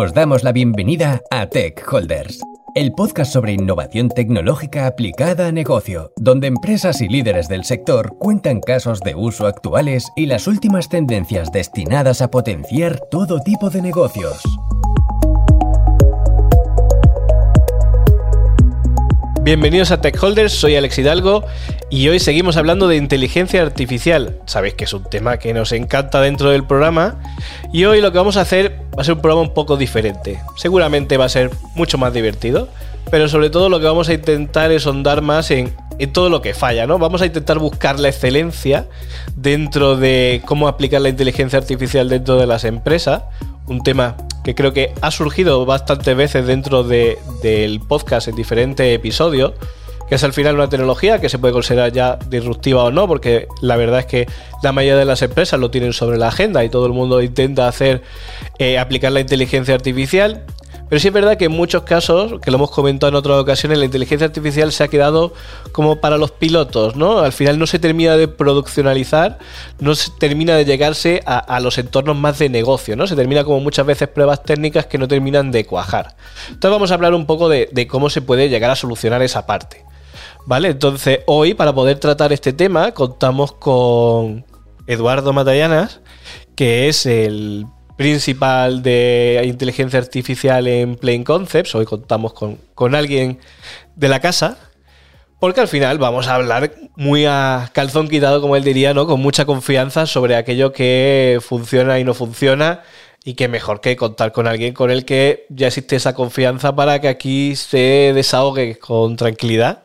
Os damos la bienvenida a Tech Holders, el podcast sobre innovación tecnológica aplicada a negocio, donde empresas y líderes del sector cuentan casos de uso actuales y las últimas tendencias destinadas a potenciar todo tipo de negocios. Bienvenidos a Tech Holders, soy Alex Hidalgo y hoy seguimos hablando de inteligencia artificial. Sabéis que es un tema que nos encanta dentro del programa y hoy lo que vamos a hacer va a ser un programa un poco diferente. Seguramente va a ser mucho más divertido, pero sobre todo lo que vamos a intentar es ahondar más en, en todo lo que falla, ¿no? Vamos a intentar buscar la excelencia dentro de cómo aplicar la inteligencia artificial dentro de las empresas, un tema que creo que ha surgido bastantes veces dentro del podcast en diferentes episodios, que es al final una tecnología que se puede considerar ya disruptiva o no, porque la verdad es que la mayoría de las empresas lo tienen sobre la agenda y todo el mundo intenta hacer eh, aplicar la inteligencia artificial. Pero sí es verdad que en muchos casos, que lo hemos comentado en otras ocasiones, la inteligencia artificial se ha quedado como para los pilotos, ¿no? Al final no se termina de produccionalizar, no se termina de llegarse a, los entornos más de negocio, ¿no? Se termina como muchas veces pruebas técnicas que no terminan de cuajar. Entonces vamos a hablar un poco de, de cómo se puede llegar a solucionar esa parte. ¿Vale? Entonces hoy para poder tratar este tema contamos con Eduardo Matallanas, que es el principal de inteligencia artificial en Plain Concepts. Hoy contamos con, alguien de la casa. Porque al final vamos a hablar muy a calzón quitado, como él diría, ¿no? Con mucha confianza sobre aquello que funciona y no funciona. Y que mejor que contar con alguien con el que ya existe esa confianza para que aquí se desahogue con tranquilidad.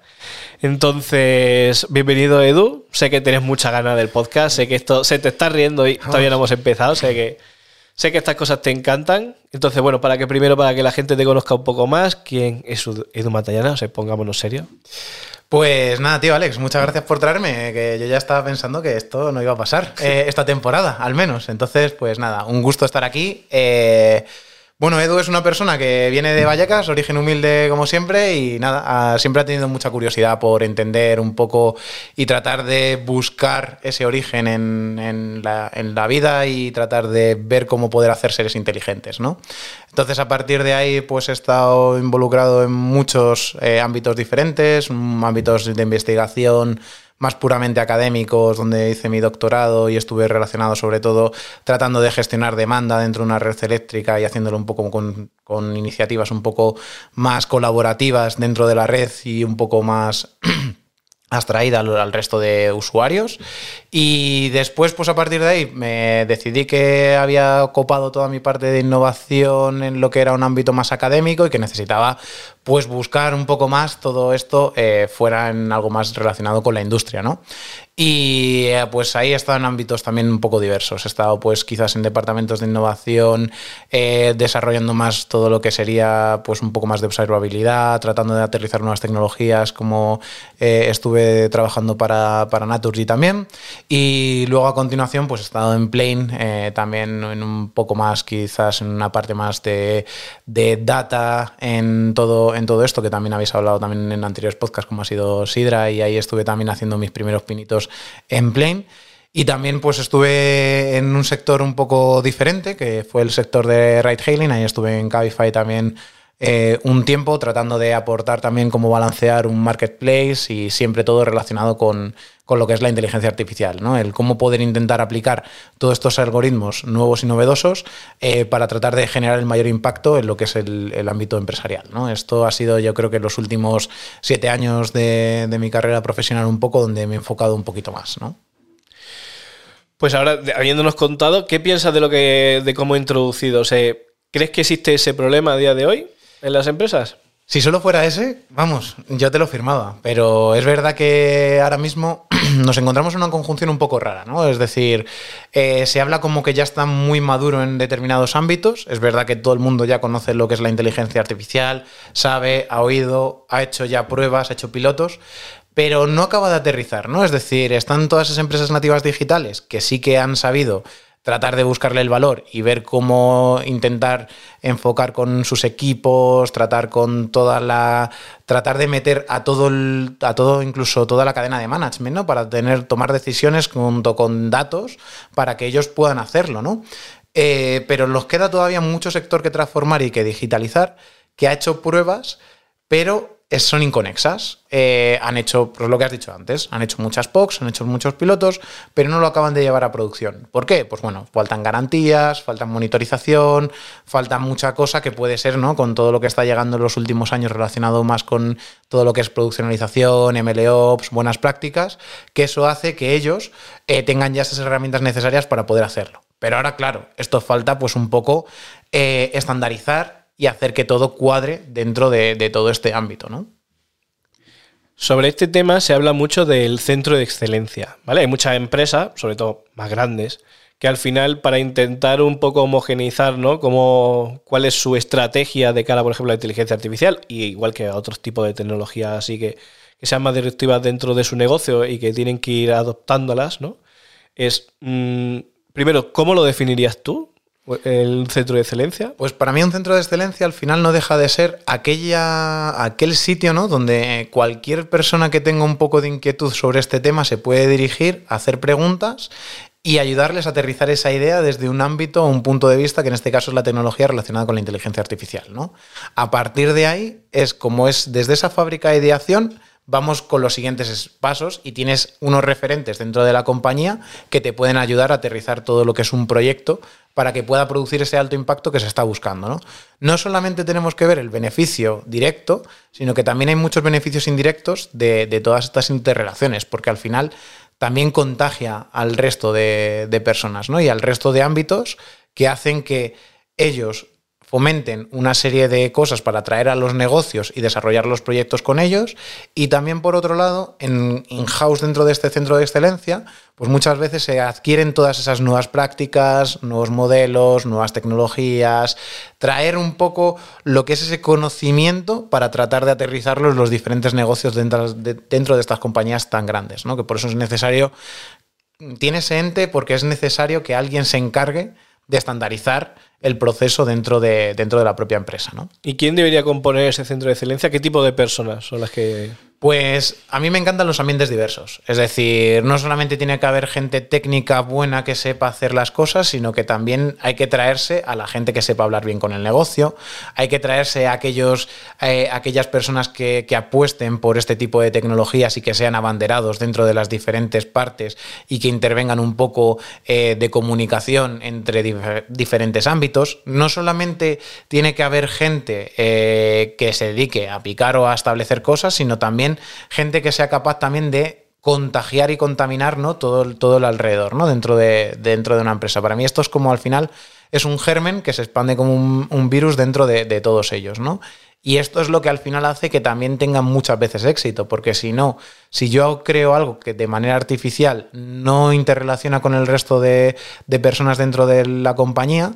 Entonces, bienvenido Edu. Sé que tienes mucha ganas del podcast, sé que esto se te está riendo y todavía no hemos empezado, sé que Sé que estas cosas te encantan. Entonces, bueno, para que primero, para que la gente te conozca un poco más, ¿quién es Edu Matallana? O sea, pongámonos serio. Pues nada, tío, Alex, muchas gracias por traerme, que yo ya estaba pensando que esto no iba a pasar eh, esta temporada, al menos. Entonces, pues nada, un gusto estar aquí. Eh, bueno, Edu es una persona que viene de Vallecas, origen humilde como siempre, y nada, siempre ha tenido mucha curiosidad por entender un poco y tratar de buscar ese origen en, la, vida y tratar de ver cómo poder hacer seres inteligentes, ¿no? Entonces, a partir de ahí, pues he estado involucrado en muchos eh, ámbitos diferentes, ámbitos de investigación, más puramente académicos, donde hice mi doctorado y estuve relacionado sobre todo tratando de gestionar demanda dentro de una red eléctrica y haciéndolo un poco con, iniciativas un poco más colaborativas dentro de la red y un poco más abstraída al, resto de usuarios. Y después, pues a partir de ahí, me decidí que había copado toda mi parte de innovación en lo que era un ámbito más académico y que necesitaba pues buscar un poco más todo esto eh, fuera en algo más relacionado con la industria, ¿no? Y eh, pues ahí he estado en ámbitos también un poco diversos. He estado pues quizás en departamentos de innovación, eh, desarrollando más todo lo que sería pues un poco más de observabilidad, tratando de aterrizar nuevas tecnologías, como estuve trabajando para, para Naturgy también. Y luego a continuación pues he estado en Plane, también en un poco más quizás en una parte más de, de, data en todo, en todo esto, que también habéis hablado también en anteriores podcasts como ha sido Sidra, y ahí estuve también haciendo mis primeros pinitos en Plane. Y también pues estuve en un sector un poco diferente, que fue el sector de ride hailing. Ahí estuve en Cabify también eh, un tiempo tratando de aportar también cómo balancear un marketplace y siempre todo relacionado con, lo que es la inteligencia artificial, ¿no? El cómo poder intentar aplicar todos estos algoritmos nuevos y novedosos eh, para tratar de generar el mayor impacto en lo que es el, ámbito empresarial, ¿no? Esto ha sido yo creo que los últimos siete años de, mi carrera profesional un poco donde me he enfocado un poquito más, ¿no? Pues ahora, habiéndonos contado, ¿qué piensas de lo que, de cómo he introducido? ¿Crees que existe ese problema a día de hoy? En las empresas? Si solo fuera ese, vamos, yo te lo firmaba. Pero es verdad que ahora mismo nos encontramos en una conjunción un poco rara, ¿no? Es decir, eh, se habla como que ya está muy maduro en determinados ámbitos. Es verdad que todo el mundo ya conoce lo que es la inteligencia artificial, sabe, ha oído, ha hecho ya pruebas, ha hecho pilotos, pero no acaba de aterrizar, ¿no? Es decir, están todas esas empresas nativas digitales que sí que han sabido tratar de buscarle el valor y ver cómo intentar enfocar con sus equipos, tratar con toda la tratar de meter a todo el, a todo incluso toda la cadena de management, ¿no? Para tener tomar decisiones junto con datos para que ellos puedan hacerlo, ¿no? eh, pero nos queda todavía mucho sector que transformar y que digitalizar, que ha hecho pruebas, pero son inconexas. Eh, han hecho, pues lo que has dicho antes, han hecho muchas POCs, han hecho muchos pilotos, pero no lo acaban de llevar a producción. ¿Por qué? Pues bueno, faltan garantías, faltan monitorización, falta mucha cosa que puede ser, ¿no? Con todo lo que está llegando en los últimos años relacionado más con todo lo que es produccionalización, MLOps, buenas prácticas, que eso hace que ellos eh, tengan ya esas herramientas necesarias para poder hacerlo. Pero ahora, claro, esto falta pues un poco eh, estandarizar y hacer que todo cuadre dentro de, todo este ámbito, ¿no? Sobre este tema se habla mucho del centro de excelencia, ¿vale? Hay muchas empresas, sobre todo más grandes, que al final para intentar un poco homogeneizar, ¿no? Como, cuál es su estrategia de cara, por ejemplo, a la inteligencia artificial, y igual que a otros tipos de tecnologías así que, sean más directivas dentro de su negocio y que tienen que ir adoptándolas, ¿no? Es, mm, primero, ¿cómo lo definirías tú? ¿El centro de excelencia? Pues para mí un centro de excelencia al final no deja de ser aquella, aquel sitio ¿no? donde cualquier persona que tenga un poco de inquietud sobre este tema se puede dirigir, hacer preguntas y ayudarles a aterrizar esa idea desde un ámbito o un punto de vista que en este caso es la tecnología relacionada con la inteligencia artificial. ¿no? A partir de ahí es como es desde esa fábrica de ideación vamos con los siguientes pasos y tienes unos referentes dentro de la compañía que te pueden ayudar a aterrizar todo lo que es un proyecto para que pueda producir ese alto impacto que se está buscando. ¿no? no solamente tenemos que ver el beneficio directo, sino que también hay muchos beneficios indirectos de, todas estas interrelaciones, porque al final también contagia al resto de, de personas ¿no? y al resto de ámbitos que hacen que ellos fomenten una serie de cosas para atraer a los negocios y desarrollar los proyectos con ellos. Y también, por otro lado, en in-house dentro de este centro de excelencia, pues muchas veces se adquieren todas esas nuevas prácticas, nuevos modelos, nuevas tecnologías, traer un poco lo que es ese conocimiento para tratar de aterrizarlo en los diferentes negocios dentro de, dentro de estas compañías tan grandes, ¿no? Que por eso es necesario, tiene ese ente porque es necesario que alguien se encargue de estandarizar el proceso dentro de, dentro de la propia empresa. ¿no? ¿Y quién debería componer ese centro de excelencia? ¿Qué tipo de personas son las que pues a mí me encantan los ambientes diversos. Es decir, no solamente tiene que haber gente técnica buena que sepa hacer las cosas, sino que también hay que traerse a la gente que sepa hablar bien con el negocio, hay que traerse a aquellos, eh, aquellas personas que, apuesten por este tipo de tecnologías y que sean abanderados dentro de las diferentes partes y que intervengan un poco eh, de comunicación entre diferentes ámbitos. No solamente tiene que haber gente eh, que se dedique a picar o a establecer cosas, sino también gente que sea capaz también de contagiar y contaminar ¿no? todo, todo el alrededor ¿no? dentro, de, dentro de una empresa. Para mí esto es como al final es un germen que se expande como un, virus dentro de, todos ellos. ¿no? Y esto es lo que al final hace que también tengan muchas veces éxito, porque si no, si yo creo algo que de manera artificial no interrelaciona con el resto de, de personas dentro de la compañía,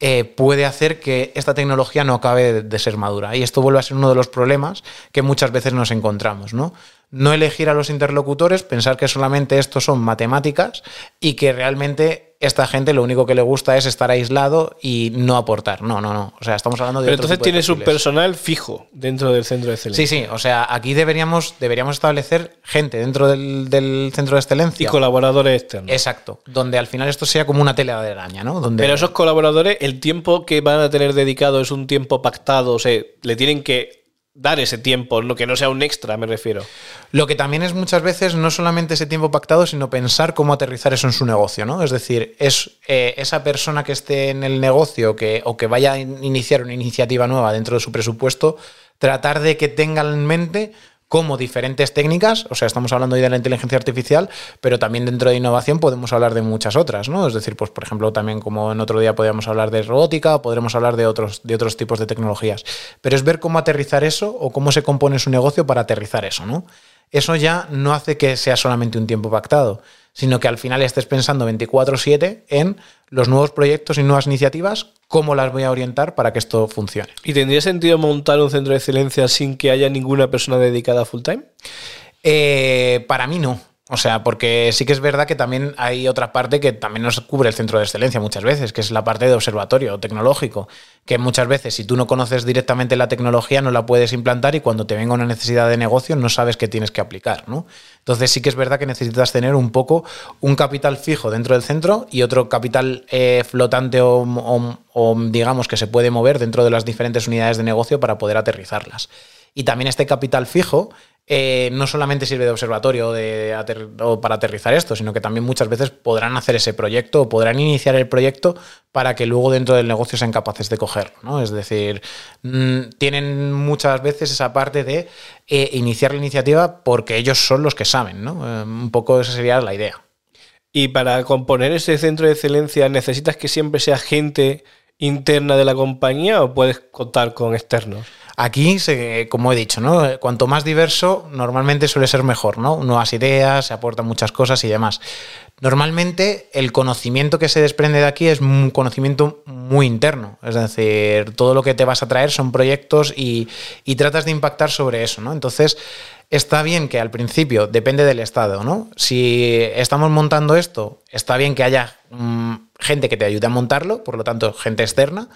eh, puede hacer que esta tecnología no acabe de, ser madura. Y esto vuelve a ser uno de los problemas que muchas veces nos encontramos, ¿no? No elegir a los interlocutores, pensar que solamente esto son matemáticas y que realmente esta gente lo único que le gusta es estar aislado y no aportar. No, no, no. O sea, estamos hablando de. Pero entonces tiene su personal fijo dentro del centro de excelencia. Sí, sí. O sea, aquí deberíamos, deberíamos establecer gente dentro del, centro de excelencia. Y colaboradores externos. Exacto. Donde al final esto sea como una tela de araña, ¿no? Donde... Pero esos colaboradores, el tiempo que van a tener dedicado es un tiempo pactado. O sea, le tienen que dar ese tiempo, lo que no sea un extra, me refiero. Lo que también es muchas veces no solamente ese tiempo pactado, sino pensar cómo aterrizar eso en su negocio, ¿no? Es decir, es eh, esa persona que esté en el negocio que, o que vaya a iniciar una iniciativa nueva dentro de su presupuesto, tratar de que tenga en mente como diferentes técnicas, o sea, estamos hablando hoy de la inteligencia artificial, pero también dentro de innovación podemos hablar de muchas otras, ¿no? Es decir, pues por ejemplo, también como en otro día podríamos hablar de robótica, podremos hablar de otros, de otros tipos de tecnologías. Pero es ver cómo aterrizar eso o cómo se compone su negocio para aterrizar eso, ¿no? Eso ya no hace que sea solamente un tiempo pactado, sino que al final estés pensando 24/7 en los nuevos proyectos y nuevas iniciativas, cómo las voy a orientar para que esto funcione. ¿Y tendría sentido montar un centro de excelencia sin que haya ninguna persona dedicada full time? Eh, para mí no. O sea, porque sí que es verdad que también hay otra parte que también nos cubre el centro de excelencia muchas veces, que es la parte de observatorio tecnológico, que muchas veces si tú no conoces directamente la tecnología no la puedes implantar y cuando te venga una necesidad de negocio no sabes qué tienes que aplicar, ¿no? Entonces sí que es verdad que necesitas tener un poco un capital fijo dentro del centro y otro capital eh, flotante o, o digamos que se puede mover dentro de las diferentes unidades de negocio para poder aterrizarlas. Y también este capital fijo eh, no solamente sirve de observatorio o para aterrizar esto, sino que también muchas veces podrán hacer ese proyecto o podrán iniciar el proyecto para que luego dentro del negocio sean capaces de cogerlo. ¿no? Es decir, mm, tienen muchas veces esa parte de eh, iniciar la iniciativa porque ellos son los que saben. ¿no? Eh, un poco esa sería la idea. Y para componer ese centro de excelencia, ¿necesitas que siempre sea gente interna de la compañía o puedes contar con externos? Aquí, como he dicho, ¿no? cuanto más diverso, normalmente suele ser mejor, ¿no? Nuevas ideas, se aportan muchas cosas y demás. Normalmente el conocimiento que se desprende de aquí es un conocimiento muy interno, es decir, todo lo que te vas a traer son proyectos y, tratas de impactar sobre eso, ¿no? Entonces, está bien que al principio, depende del estado, ¿no? Si estamos montando esto, está bien que haya mm, gente que te ayude a montarlo, por lo tanto, gente externa,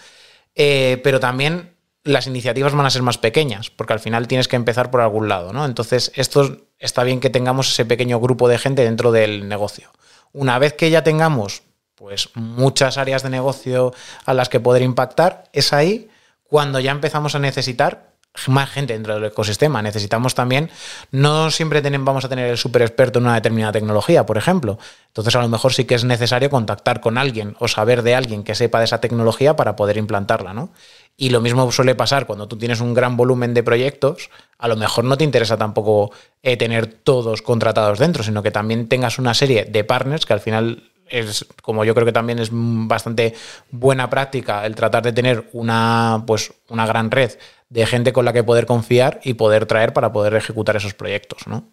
eh, pero también las iniciativas van a ser más pequeñas, porque al final tienes que empezar por algún lado, ¿no? Entonces, esto está bien que tengamos ese pequeño grupo de gente dentro del negocio. Una vez que ya tengamos pues muchas áreas de negocio a las que poder impactar, es ahí cuando ya empezamos a necesitar más gente dentro del ecosistema. Necesitamos también, no siempre vamos a tener el super experto en una determinada tecnología, por ejemplo. Entonces, a lo mejor sí que es necesario contactar con alguien o saber de alguien que sepa de esa tecnología para poder implantarla, ¿no? Y lo mismo suele pasar cuando tú tienes un gran volumen de proyectos, a lo mejor no te interesa tampoco eh, tener todos contratados dentro, sino que también tengas una serie de partners que al final es como yo creo que también es bastante buena práctica el tratar de tener una pues una gran red de gente con la que poder confiar y poder traer para poder ejecutar esos proyectos, ¿no?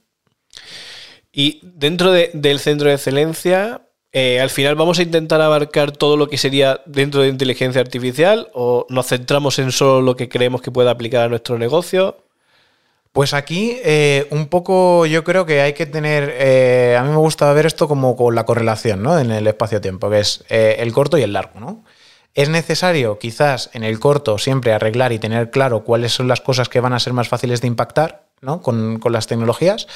Y dentro del centro de excelencia, eh, al final vamos a intentar abarcar todo lo que sería dentro de inteligencia artificial o nos centramos en solo lo que creemos que pueda aplicar a nuestro negocio. Pues aquí eh, un poco yo creo que hay que tener, eh, a mí me gusta ver esto como con la correlación ¿no? en el espacio-tiempo, que es el corto y el largo. ¿no? Es necesario quizás en el corto siempre arreglar y tener claro cuáles son las cosas que van a ser más fáciles de impactar con, las tecnologías,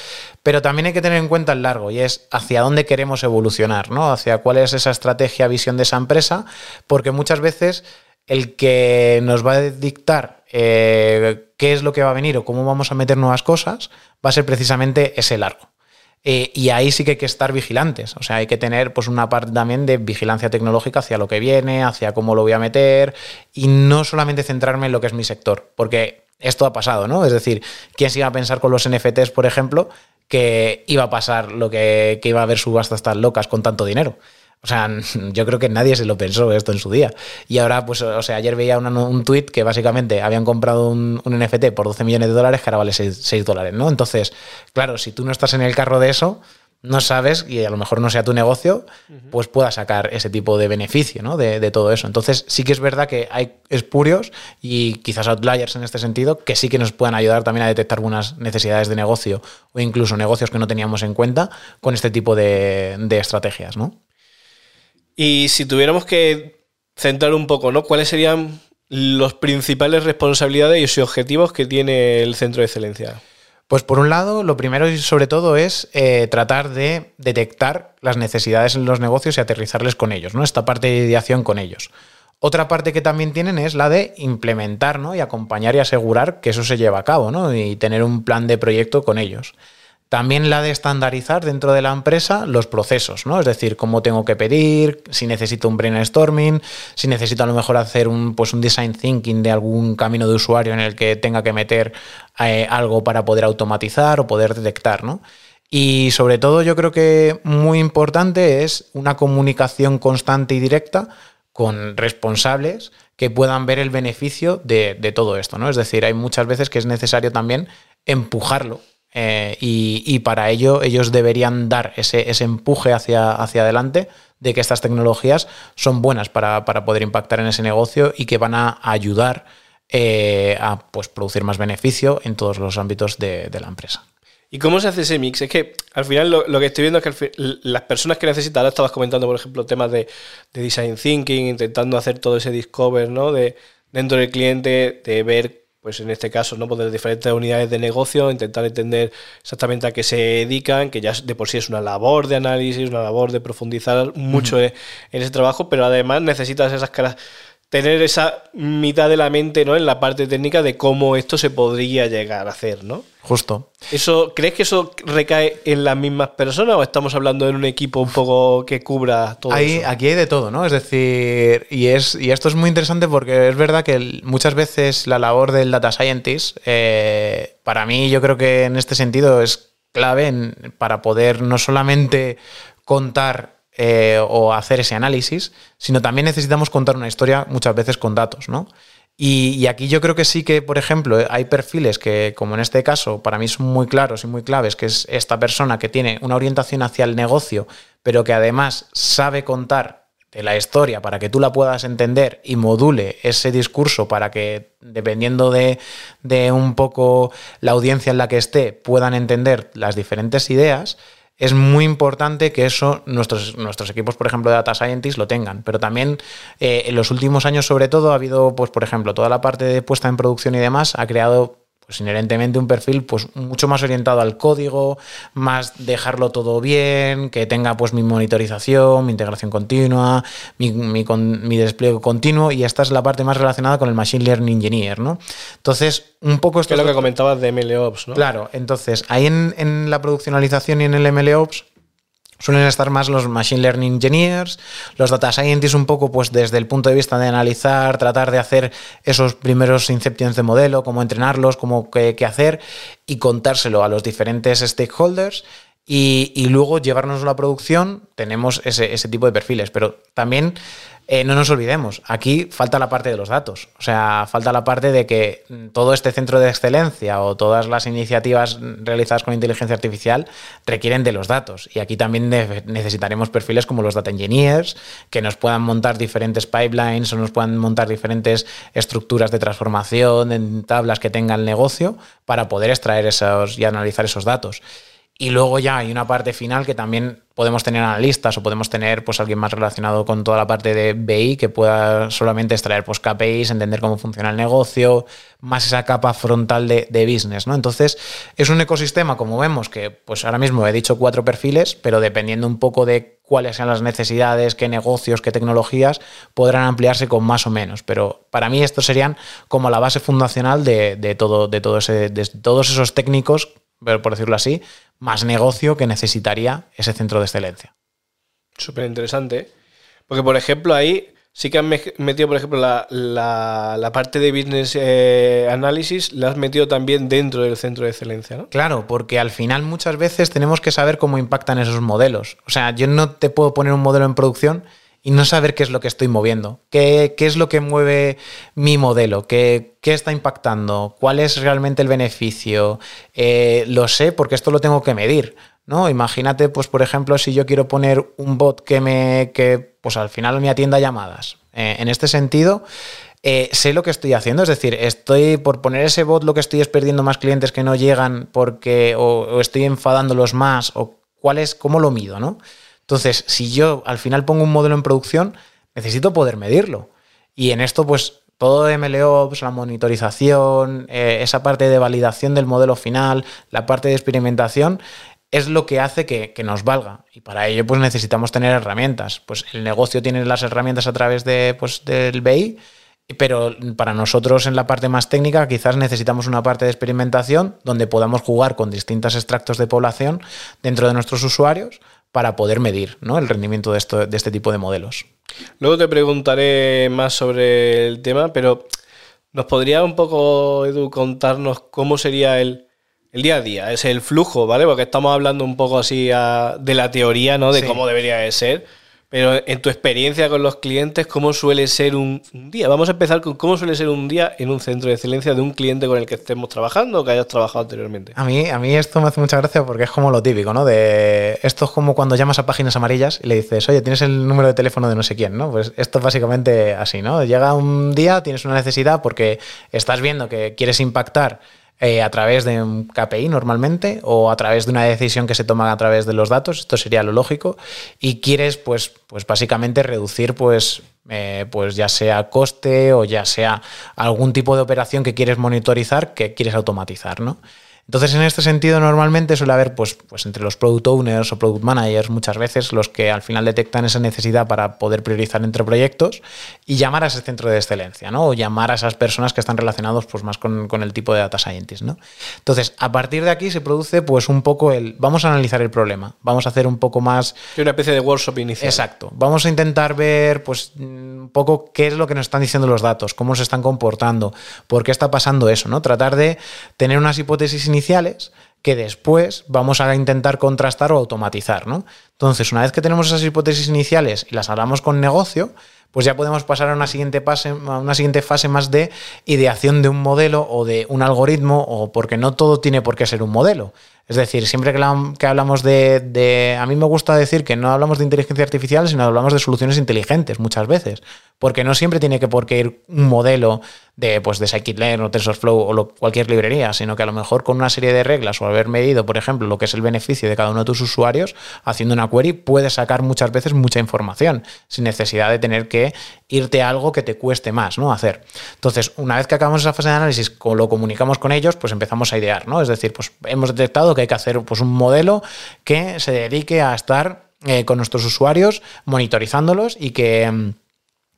pero también hay que tener en cuenta el largo y es hacia dónde queremos evolucionar, ¿no? hacia cuál es esa estrategia, visión de esa empresa, porque muchas veces el que nos va a dictar eh, qué es lo que va a venir o cómo vamos a meter nuevas cosas va a ser precisamente ese largo. Eh, y ahí sí que hay que estar vigilantes. O sea, hay que tener pues una parte también de vigilancia tecnológica hacia lo que viene, hacia cómo lo voy a meter, y no solamente centrarme en lo que es mi sector. Porque esto ha pasado, ¿no? Es decir, ¿quién se iba a pensar con los NFTs, por ejemplo, que iba a pasar lo que, iba a haber subastas tan locas con tanto dinero? O sea, yo creo que nadie se lo pensó esto en su día. Y ahora, pues, o sea, ayer veía un tweet que básicamente habían comprado un, NFT por 12 millones de dólares que ahora vale 6, 6, dólares, ¿no? Entonces, claro, si tú no estás en el carro de eso, no sabes, y a lo mejor no sea tu negocio, pues pueda sacar ese tipo de beneficio ¿no? de, todo eso. Entonces sí que es verdad que hay espurios y quizás outliers en este sentido que sí que nos puedan ayudar también a detectar algunas necesidades de negocio o incluso negocios que no teníamos en cuenta con este tipo de, estrategias. ¿no? Y si tuviéramos que centrar un poco, ¿no? ¿Cuáles serían los principales responsabilidades y objetivos que tiene el centro de excelencia? Pues por un lado, lo primero y sobre todo es eh, tratar de detectar las necesidades en los negocios y aterrizarles con ellos, ¿no? Esta parte de ideación con ellos. Otra parte que también tienen es la de implementar ¿no? y acompañar y asegurar que eso se lleva a cabo ¿no? y tener un plan de proyecto con ellos. También la de estandarizar dentro de la empresa los procesos, ¿no? Es decir, cómo tengo que pedir, si necesito un brainstorming, si necesito a lo mejor hacer un, pues un design thinking de algún camino de usuario en el que tenga que meter eh, algo para poder automatizar o poder detectar, ¿no? Y sobre todo yo creo que muy importante es una comunicación constante y directa con responsables que puedan ver el beneficio de, de todo esto, ¿no? Es decir, hay muchas veces que es necesario también empujarlo eh, y, para ello ellos deberían dar ese, empuje hacia, hacia, adelante de que estas tecnologías son buenas para, poder impactar en ese negocio y que van a ayudar eh, a pues, producir más beneficio en todos los ámbitos de, la empresa. ¿Y cómo se hace ese mix? Es que al final lo, que estoy viendo es que las personas que necesitan, ahora estabas comentando, por ejemplo, temas de, design thinking, intentando hacer todo ese discover, ¿no? De dentro del cliente, de ver, pues en este caso, ¿no? Pues de diferentes unidades de negocio, intentar entender exactamente a qué se dedican, que ya de por sí es una labor de análisis, una labor de profundizar mucho en, en ese trabajo, pero además necesitas esas caras tener esa mitad de la mente ¿no? en la parte técnica de cómo esto se podría llegar a hacer, ¿no? Justo. Eso, ¿Crees que eso recae en las mismas personas o estamos hablando en un equipo un poco que cubra todo eso? Aquí hay de todo, ¿no? Es decir, y, es, y esto es muy interesante porque es verdad que muchas veces la labor del data scientist, eh, para mí yo creo que en este sentido es clave para poder no solamente contar eh, o hacer ese análisis, sino también necesitamos contar una historia muchas veces con datos, ¿no? Y, aquí yo creo que sí que, por ejemplo, hay perfiles que, como en este caso, para mí son muy claros y muy claves, que es esta persona que tiene una orientación hacia el negocio, pero que además sabe contar de la historia para que tú la puedas entender y module ese discurso para que, dependiendo de, de un poco la audiencia en la que esté, puedan entender las diferentes ideas es muy importante que eso nuestros, nuestros equipos, por ejemplo, de Data Scientists lo tengan. Pero también eh, en los últimos años, sobre todo, ha habido, pues, por ejemplo, toda la parte de puesta en producción y demás, ha creado pues inherentemente un perfil pues mucho más orientado al código, más dejarlo todo bien, que tenga pues mi monitorización, mi integración continua, mi, mi, despliegue continuo y esta es la parte más relacionada con el Machine Learning Engineer, ¿no? Entonces, un poco esto... es lo que comentabas de MLOps, ¿no? Claro, entonces ahí en, en la produccionalización y en el MLOps suelen estar más los Machine Learning Engineers, los Data Scientists un poco pues desde el punto de vista de analizar, tratar de hacer esos primeros inceptions de modelo, cómo entrenarlos, cómo qué, hacer y contárselo a los diferentes stakeholders y, luego llevarnos a la producción tenemos ese, ese tipo de perfiles, pero también eh, no nos olvidemos, aquí falta la parte de los datos, o sea, falta la parte de que todo este centro de excelencia o todas las iniciativas realizadas con inteligencia artificial requieren de los datos. Y aquí también necesitaremos perfiles como los data engineers, que nos puedan montar diferentes pipelines o nos puedan montar diferentes estructuras de transformación en tablas que tenga el negocio para poder extraer esos y analizar esos datos. Y luego ya hay una parte final que también podemos tener analistas o podemos tener pues alguien más relacionado con toda la parte de BI que pueda solamente extraer pues KPIs, entender cómo funciona el negocio, más esa capa frontal de, business, ¿no? Entonces, es un ecosistema, como vemos, que pues ahora mismo he dicho cuatro perfiles, pero dependiendo un poco de cuáles sean las necesidades, qué negocios, qué tecnologías, podrán ampliarse con más o menos. Pero para mí estos serían como la base fundacional de, todo, de, todo ese, de todos esos técnicos por decirlo así, más negocio que necesitaría ese centro de excelencia. Súper interesante. Porque, por ejemplo, ahí sí que han metido, por ejemplo, la, parte de business eh, analysis, la has metido también dentro del centro de excelencia, ¿no? Claro, porque al final muchas veces tenemos que saber cómo impactan esos modelos. O sea, yo no te puedo poner un modelo en producción y no saber qué es lo que estoy moviendo, qué, qué es lo que mueve mi modelo, qué, qué, está impactando, cuál es realmente el beneficio. Eh, lo sé porque esto lo tengo que medir. ¿no? Imagínate, pues, por ejemplo, si yo quiero poner un bot que me. que pues al final me atienda llamadas. Eh, en este sentido. Eh, sé lo que estoy haciendo, es decir, estoy por poner ese bot lo que estoy es perdiendo más clientes que no llegan porque o, o estoy enfadándolos más o cuál es, cómo lo mido, ¿no? Entonces, si yo al final pongo un modelo en producción, necesito poder medirlo. Y en esto, pues todo MLOps, la monitorización, eh, esa parte de validación del modelo final, la parte de experimentación, es lo que hace que, nos valga. Y para ello, pues necesitamos tener herramientas. Pues el negocio tiene las herramientas a través de, pues, del BI, pero para nosotros en la parte más técnica quizás necesitamos una parte de experimentación donde podamos jugar con distintos extractos de población dentro de nuestros usuarios para poder medir ¿no? el rendimiento de, esto, de este tipo de modelos. Luego te preguntaré más sobre el tema, pero ¿nos podría un poco, Edu, contarnos cómo sería el, día a día? Es el flujo, ¿vale? Porque estamos hablando un poco así de la teoría, ¿no? De cómo debería de ser. Pero en tu experiencia con los clientes, ¿cómo suele ser un, día? Vamos a empezar con cómo suele ser un día en un centro de excelencia de un cliente con el que estemos trabajando o que hayas trabajado anteriormente. A mí, a mí esto me hace mucha gracia porque es como lo típico, ¿no? De esto es como cuando llamas a páginas amarillas y le dices, oye, tienes el número de teléfono de no sé quién, ¿no? Pues esto es básicamente así, ¿no? Llega un día, tienes una necesidad porque estás viendo que quieres impactar eh, a través de un KPI normalmente o a través de una decisión que se toma a través de los datos, esto sería lo lógico, y quieres pues, pues básicamente reducir pues, eh, pues ya sea coste o ya sea algún tipo de operación que quieres monitorizar que quieres automatizar, ¿no? Entonces, en este sentido, normalmente suele haber, pues, pues entre los product owners o product managers, muchas veces los que al final detectan esa necesidad para poder priorizar entre proyectos y llamar a ese centro de excelencia, ¿no? O llamar a esas personas que están relacionados pues, más con, con el tipo de data scientist, ¿no? Entonces, a partir de aquí se produce, pues, un poco el. Vamos a analizar el problema. Vamos a hacer un poco más. Una especie de workshop inicial. Exacto. Vamos a intentar ver, pues, un poco qué es lo que nos están diciendo los datos, cómo se están comportando, por qué está pasando eso, ¿no? Tratar de tener unas hipótesis iniciales que después vamos a intentar contrastar o automatizar, ¿no? Entonces, una vez que tenemos esas hipótesis iniciales y las hablamos con negocio, pues ya podemos pasar a una siguiente fase, a una siguiente fase más de ideación de un modelo o de un algoritmo, o porque no todo tiene por qué ser un modelo. Es decir, siempre que, hablamos de, A mí me gusta decir que no hablamos de inteligencia artificial, sino hablamos de soluciones inteligentes muchas veces. Porque no siempre tiene que por qué ir un modelo de, pues, de Scikit-learn o TensorFlow o cualquier librería, sino que a lo mejor con una serie de reglas o haber medido, por ejemplo, lo que es el beneficio de cada uno de tus usuarios, haciendo una query, puedes sacar muchas veces mucha información sin necesidad de tener que irte a algo que te cueste más ¿no? hacer. Entonces, una vez que acabamos esa fase de análisis, lo comunicamos con ellos, pues empezamos a idear, ¿no? Es decir, pues hemos detectado que hay que hacer pues, un modelo que se dedique a estar eh, con nuestros usuarios, monitorizándolos y que mm,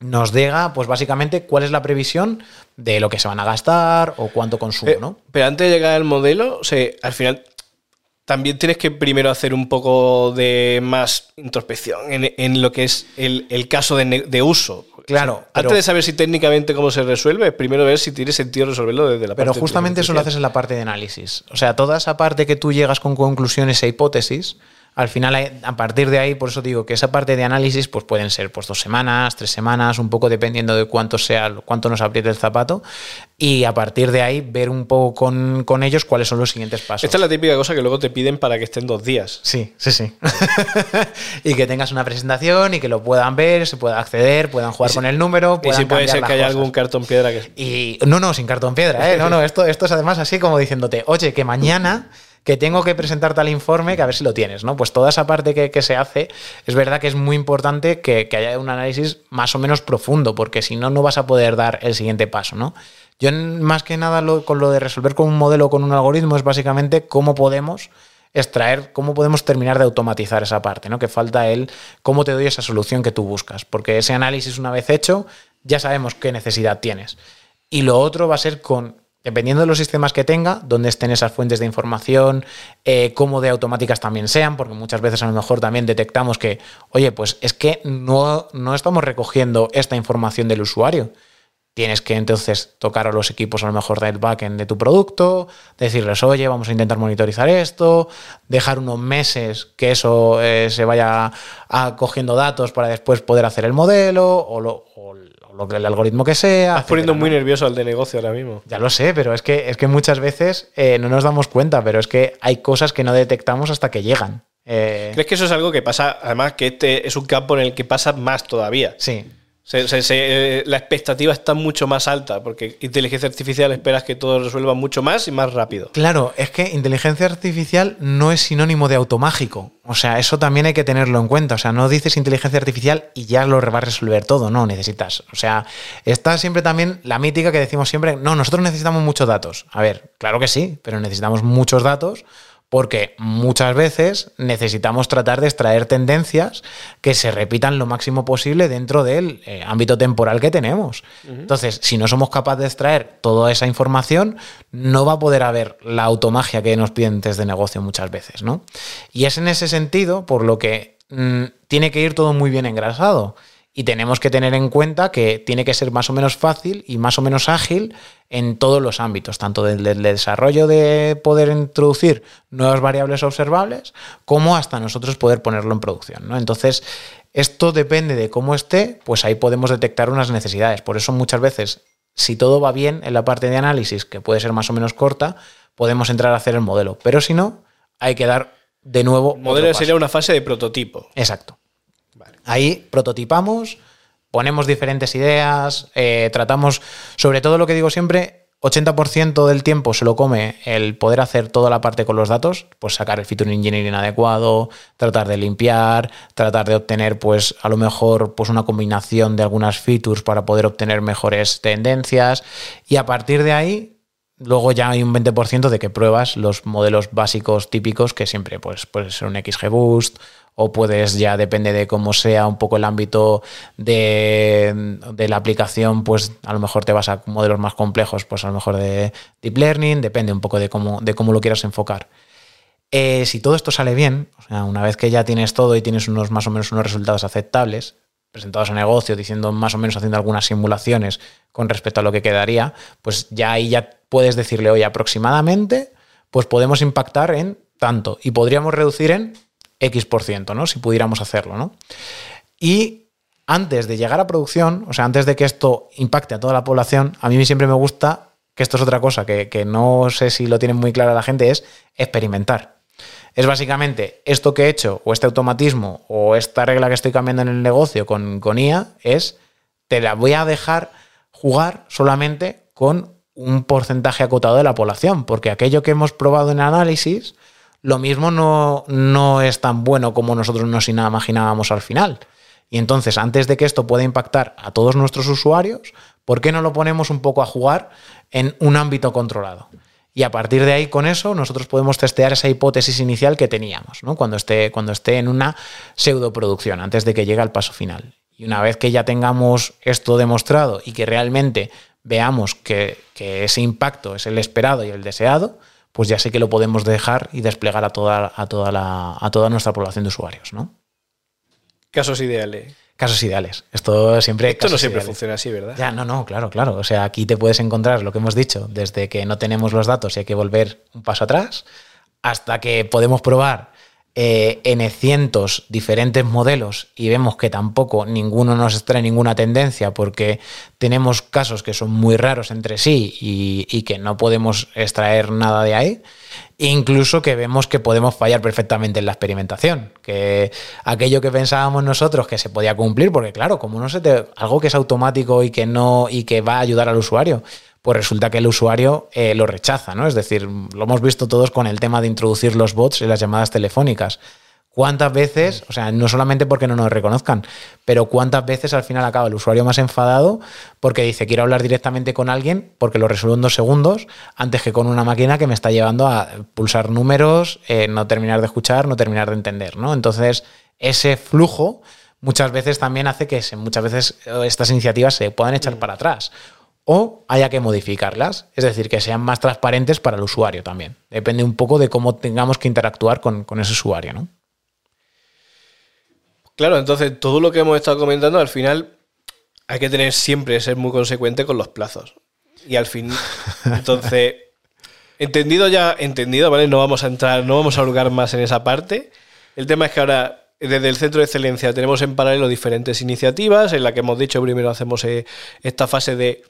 nos diga, pues básicamente, cuál es la previsión de lo que se van a gastar o cuánto consumo, ¿no? Pero antes de llegar al modelo, o sea, al final también tienes que primero hacer un poco de más introspección en, lo que es el, caso de, uso. Claro. antes de saber si técnicamente cómo se resuelve, primero ver si tiene sentido resolverlo desde la parte Pero justamente eso lo haces en la parte de análisis. O sea, toda esa parte que tú llegas con conclusiones e hipótesis, al final, a partir de ahí, por eso digo que esa parte de análisis, pues pueden ser pues, dos semanas, tres semanas, un poco dependiendo de cuánto sea, cuánto nos apriete el zapato. Y a partir de ahí, ver un poco con, ellos cuáles son los siguientes pasos. Esta es la típica cosa que luego te piden para que estén dos días. Sí, sí, sí. y que tengas una presentación y que lo puedan ver, se pueda acceder, puedan jugar con el número. Y si puede ser que haya algún cartón piedra que. Y no, no, sin cartón piedra, ¿eh? No, no, esto, esto es además así como diciéndote, oye, que mañana que tengo que presentar tal informe que a ver si lo tienes, ¿no? Pues toda esa parte que, se hace, es verdad que es muy importante que, haya un análisis más o menos profundo, porque si no, no vas a poder dar el siguiente paso, ¿no? Yo más que nada con lo de resolver con un modelo, con un algoritmo, es básicamente cómo podemos extraer, cómo podemos terminar de automatizar esa parte, ¿no? Que falta el cómo te doy esa solución que tú buscas, porque ese análisis una vez hecho, ya sabemos qué necesidad tienes. Y lo otro va a ser con dependiendo de los sistemas que tenga, dónde estén esas fuentes de información, eh, cómo de automáticas también sean, porque muchas veces a lo mejor también detectamos que, oye, pues es que no, no estamos recogiendo esta información del usuario. Tienes que entonces tocar a los equipos a lo mejor del backend de tu producto, decirles, oye, vamos a intentar monitorizar esto, dejar unos meses que eso eh, se vaya cogiendo datos para después poder hacer el modelo o, lo, lo que el algoritmo que sea. Estás poniendo muy nervioso al de negocio ahora mismo. Ya lo sé, pero es que, es que muchas veces eh, no nos damos cuenta, pero es que hay cosas que no detectamos hasta que llegan. Eh, ¿Crees que eso es algo que pasa, además que este es un campo en el que pasa más todavía? Sí. Eh, la expectativa está mucho más alta, porque inteligencia artificial esperas que todo resuelva mucho más y más rápido. Claro, es que inteligencia artificial no es sinónimo de automágico. O sea, eso también hay que tenerlo en cuenta. O sea, no dices inteligencia artificial y ya lo va a resolver todo. No, necesitas. O sea, está siempre también la mítica que decimos siempre, no, nosotros necesitamos muchos datos. A ver, claro que sí, pero necesitamos muchos datos porque muchas veces necesitamos tratar de extraer tendencias que se repitan lo máximo posible dentro del eh, ámbito temporal que tenemos. Entonces, si no somos capaces de extraer toda esa información, no va a poder haber la automagia que nos piden desde negocio muchas veces, ¿no? Y es en ese sentido por lo que mm, tiene que ir todo muy bien engrasado. Y tenemos que tener en cuenta que tiene que ser más o menos fácil y más o menos ágil en todos los ámbitos, tanto del, desarrollo de poder introducir nuevas variables observables, como hasta nosotros poder ponerlo en producción. ¿no? Entonces, esto depende de cómo esté, pues ahí podemos detectar unas necesidades. Por eso muchas veces, si todo va bien en la parte de análisis, que puede ser más o menos corta, podemos entrar a hacer el modelo. Pero si no, hay que dar de nuevo. El modelo sería una fase de prototipo. Exacto. Ahí prototipamos, ponemos diferentes ideas, eh, tratamos, sobre todo lo que digo siempre, 80% del tiempo se lo come el poder hacer toda la parte con los datos, pues sacar el feature engineering adecuado, tratar de limpiar, tratar de obtener, pues a lo mejor, pues una combinación de algunas features para poder obtener mejores tendencias. Y a partir de ahí, luego ya hay un 20% de que pruebas los modelos básicos típicos que siempre, pues puede ser un XGBoost o puedes ya, depende de cómo sea un poco el ámbito de, la aplicación, pues a lo mejor te vas a modelos más complejos, pues a lo mejor de deep learning, depende un poco de cómo, de cómo lo quieras enfocar. Eh, si todo esto sale bien, o sea, una vez que ya tienes todo y tienes unos más o menos unos resultados aceptables, presentados a negocio, diciendo más o menos haciendo algunas simulaciones con respecto a lo que quedaría, pues ya ahí ya puedes decirle, oye, aproximadamente, pues podemos impactar en tanto y podríamos reducir en X%, ¿no? Si pudiéramos hacerlo, ¿no? Y antes de llegar a producción, o sea, antes de que esto impacte a toda la población, a mí siempre me gusta, que esto es otra cosa que, no sé si lo tienen muy clara la gente, es experimentar. Es básicamente esto que he hecho, o este automatismo, o esta regla que estoy cambiando en el negocio con, con IA, es te la voy a dejar jugar solamente con un porcentaje acotado de la población, porque aquello que hemos probado en análisis, lo mismo no, no es tan bueno como nosotros nos imaginábamos al final. Y entonces, antes de que esto pueda impactar a todos nuestros usuarios, ¿por qué no lo ponemos un poco a jugar en un ámbito controlado? Y a partir de ahí, con eso, nosotros podemos testear esa hipótesis inicial que teníamos, ¿no? cuando, esté, cuando esté en una pseudoproducción, antes de que llegue al paso final. Y una vez que ya tengamos esto demostrado y que realmente veamos que, que ese impacto es el esperado y el deseado, pues ya sé que lo podemos dejar y desplegar a toda, a toda, la, a toda nuestra población de usuarios, ¿no? Casos ideales. Casos ideales. Esto siempre. Esto no siempre funciona así, ¿verdad? Ya, no, no, claro, claro. O sea, aquí te puedes encontrar lo que hemos dicho, desde que no tenemos los datos y hay que volver un paso atrás, hasta que podemos probar eh, N cientos diferentes modelos y vemos que tampoco ninguno nos extrae ninguna tendencia porque tenemos casos que son muy raros entre sí y, que no podemos extraer nada de ahí. Incluso que vemos que podemos fallar perfectamente en la experimentación, que aquello que pensábamos nosotros que se podía cumplir, porque claro, como no se te, algo que es automático y que no y que va a ayudar al usuario, pues resulta que el usuario eh, lo rechaza, ¿no? Es decir, lo hemos visto todos con el tema de introducir los bots en las llamadas telefónicas. ¿Cuántas veces, o sea, no solamente porque no nos reconozcan, pero cuántas veces al final acaba el usuario más enfadado porque dice quiero hablar directamente con alguien porque lo resuelvo en dos segundos antes que con una máquina que me está llevando a pulsar números, eh, no terminar de escuchar, no terminar de entender, ¿no? Entonces, ese flujo muchas veces también hace que muchas veces eh, estas iniciativas se puedan echar para atrás o haya que modificarlas, es decir, que sean más transparentes para el usuario también. Depende un poco de cómo tengamos que interactuar con, ese usuario, ¿no? Claro, entonces todo lo que hemos estado comentando, al final hay que tener siempre, ser muy consecuente con los plazos. Y al fin, entonces, entendido ya, entendido, ¿vale? No vamos a entrar, no vamos a hurgar más en esa parte. El tema es que ahora desde el centro de excelencia tenemos en paralelo diferentes iniciativas en la que hemos dicho primero hacemos eh, esta fase de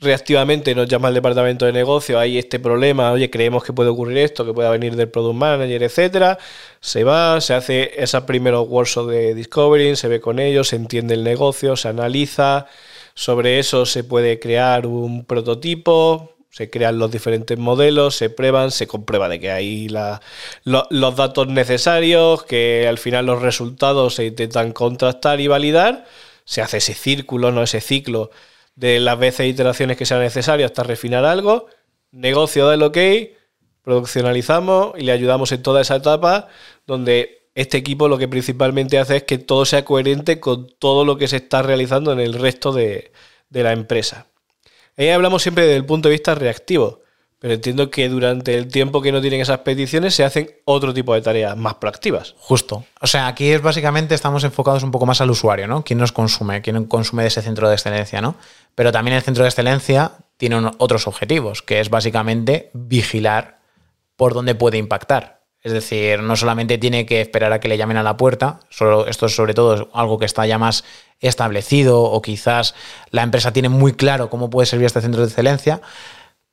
reactivamente nos llama el departamento de negocio, hay este problema, oye, creemos que puede ocurrir esto, que pueda venir del product manager, etcétera. Se va, se hace esos primeros workshops de discovery, se ve con ellos, se entiende el negocio, se analiza, sobre eso se puede crear un prototipo, se crean los diferentes modelos, se prueban, se comprueba de que hay los datos necesarios, que al final los resultados se intentan contrastar y validar, se hace ese círculo, no ese ciclo de las veces e iteraciones que sean necesarias hasta refinar algo, negocio del ok, produccionalizamos y le ayudamos en toda esa etapa donde este equipo lo que principalmente hace es que todo sea coherente con todo lo que se está realizando en el resto de, de la empresa. Ahí hablamos siempre desde el punto de vista reactivo. Pero entiendo que durante el tiempo que no tienen esas peticiones se hacen otro tipo de tareas más proactivas. Justo. O sea, aquí es básicamente estamos enfocados un poco más al usuario, ¿no? ¿Quién nos consume? ¿Quién consume de ese centro de excelencia, ¿no? Pero también el centro de excelencia tiene otros objetivos, que es básicamente vigilar por dónde puede impactar. Es decir, no solamente tiene que esperar a que le llamen a la puerta, solo, esto es sobre todo algo que está ya más establecido o quizás la empresa tiene muy claro cómo puede servir este centro de excelencia,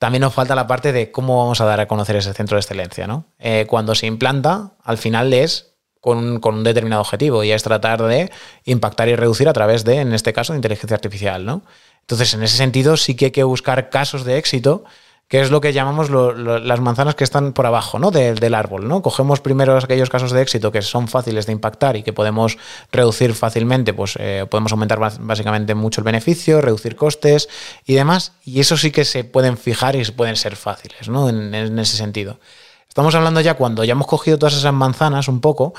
también nos falta la parte de cómo vamos a dar a conocer ese centro de excelencia. ¿no? Eh, cuando se implanta, al final es con, un determinado objetivo y es tratar de impactar y reducir a través de, en este caso, de inteligencia artificial. ¿no? Entonces, en ese sentido, sí que hay que buscar casos de éxito que es lo que llamamos las manzanas que están por abajo ¿no? del árbol. ¿no? Cogemos primero aquellos casos de éxito que son fáciles de impactar y que podemos reducir fácilmente, pues eh, podemos aumentar básicamente mucho el beneficio, reducir costes y demás, y eso sí que se pueden fijar y pueden ser fáciles ¿no? en, en ese sentido. Estamos hablando ya cuando ya hemos cogido todas esas manzanas un poco,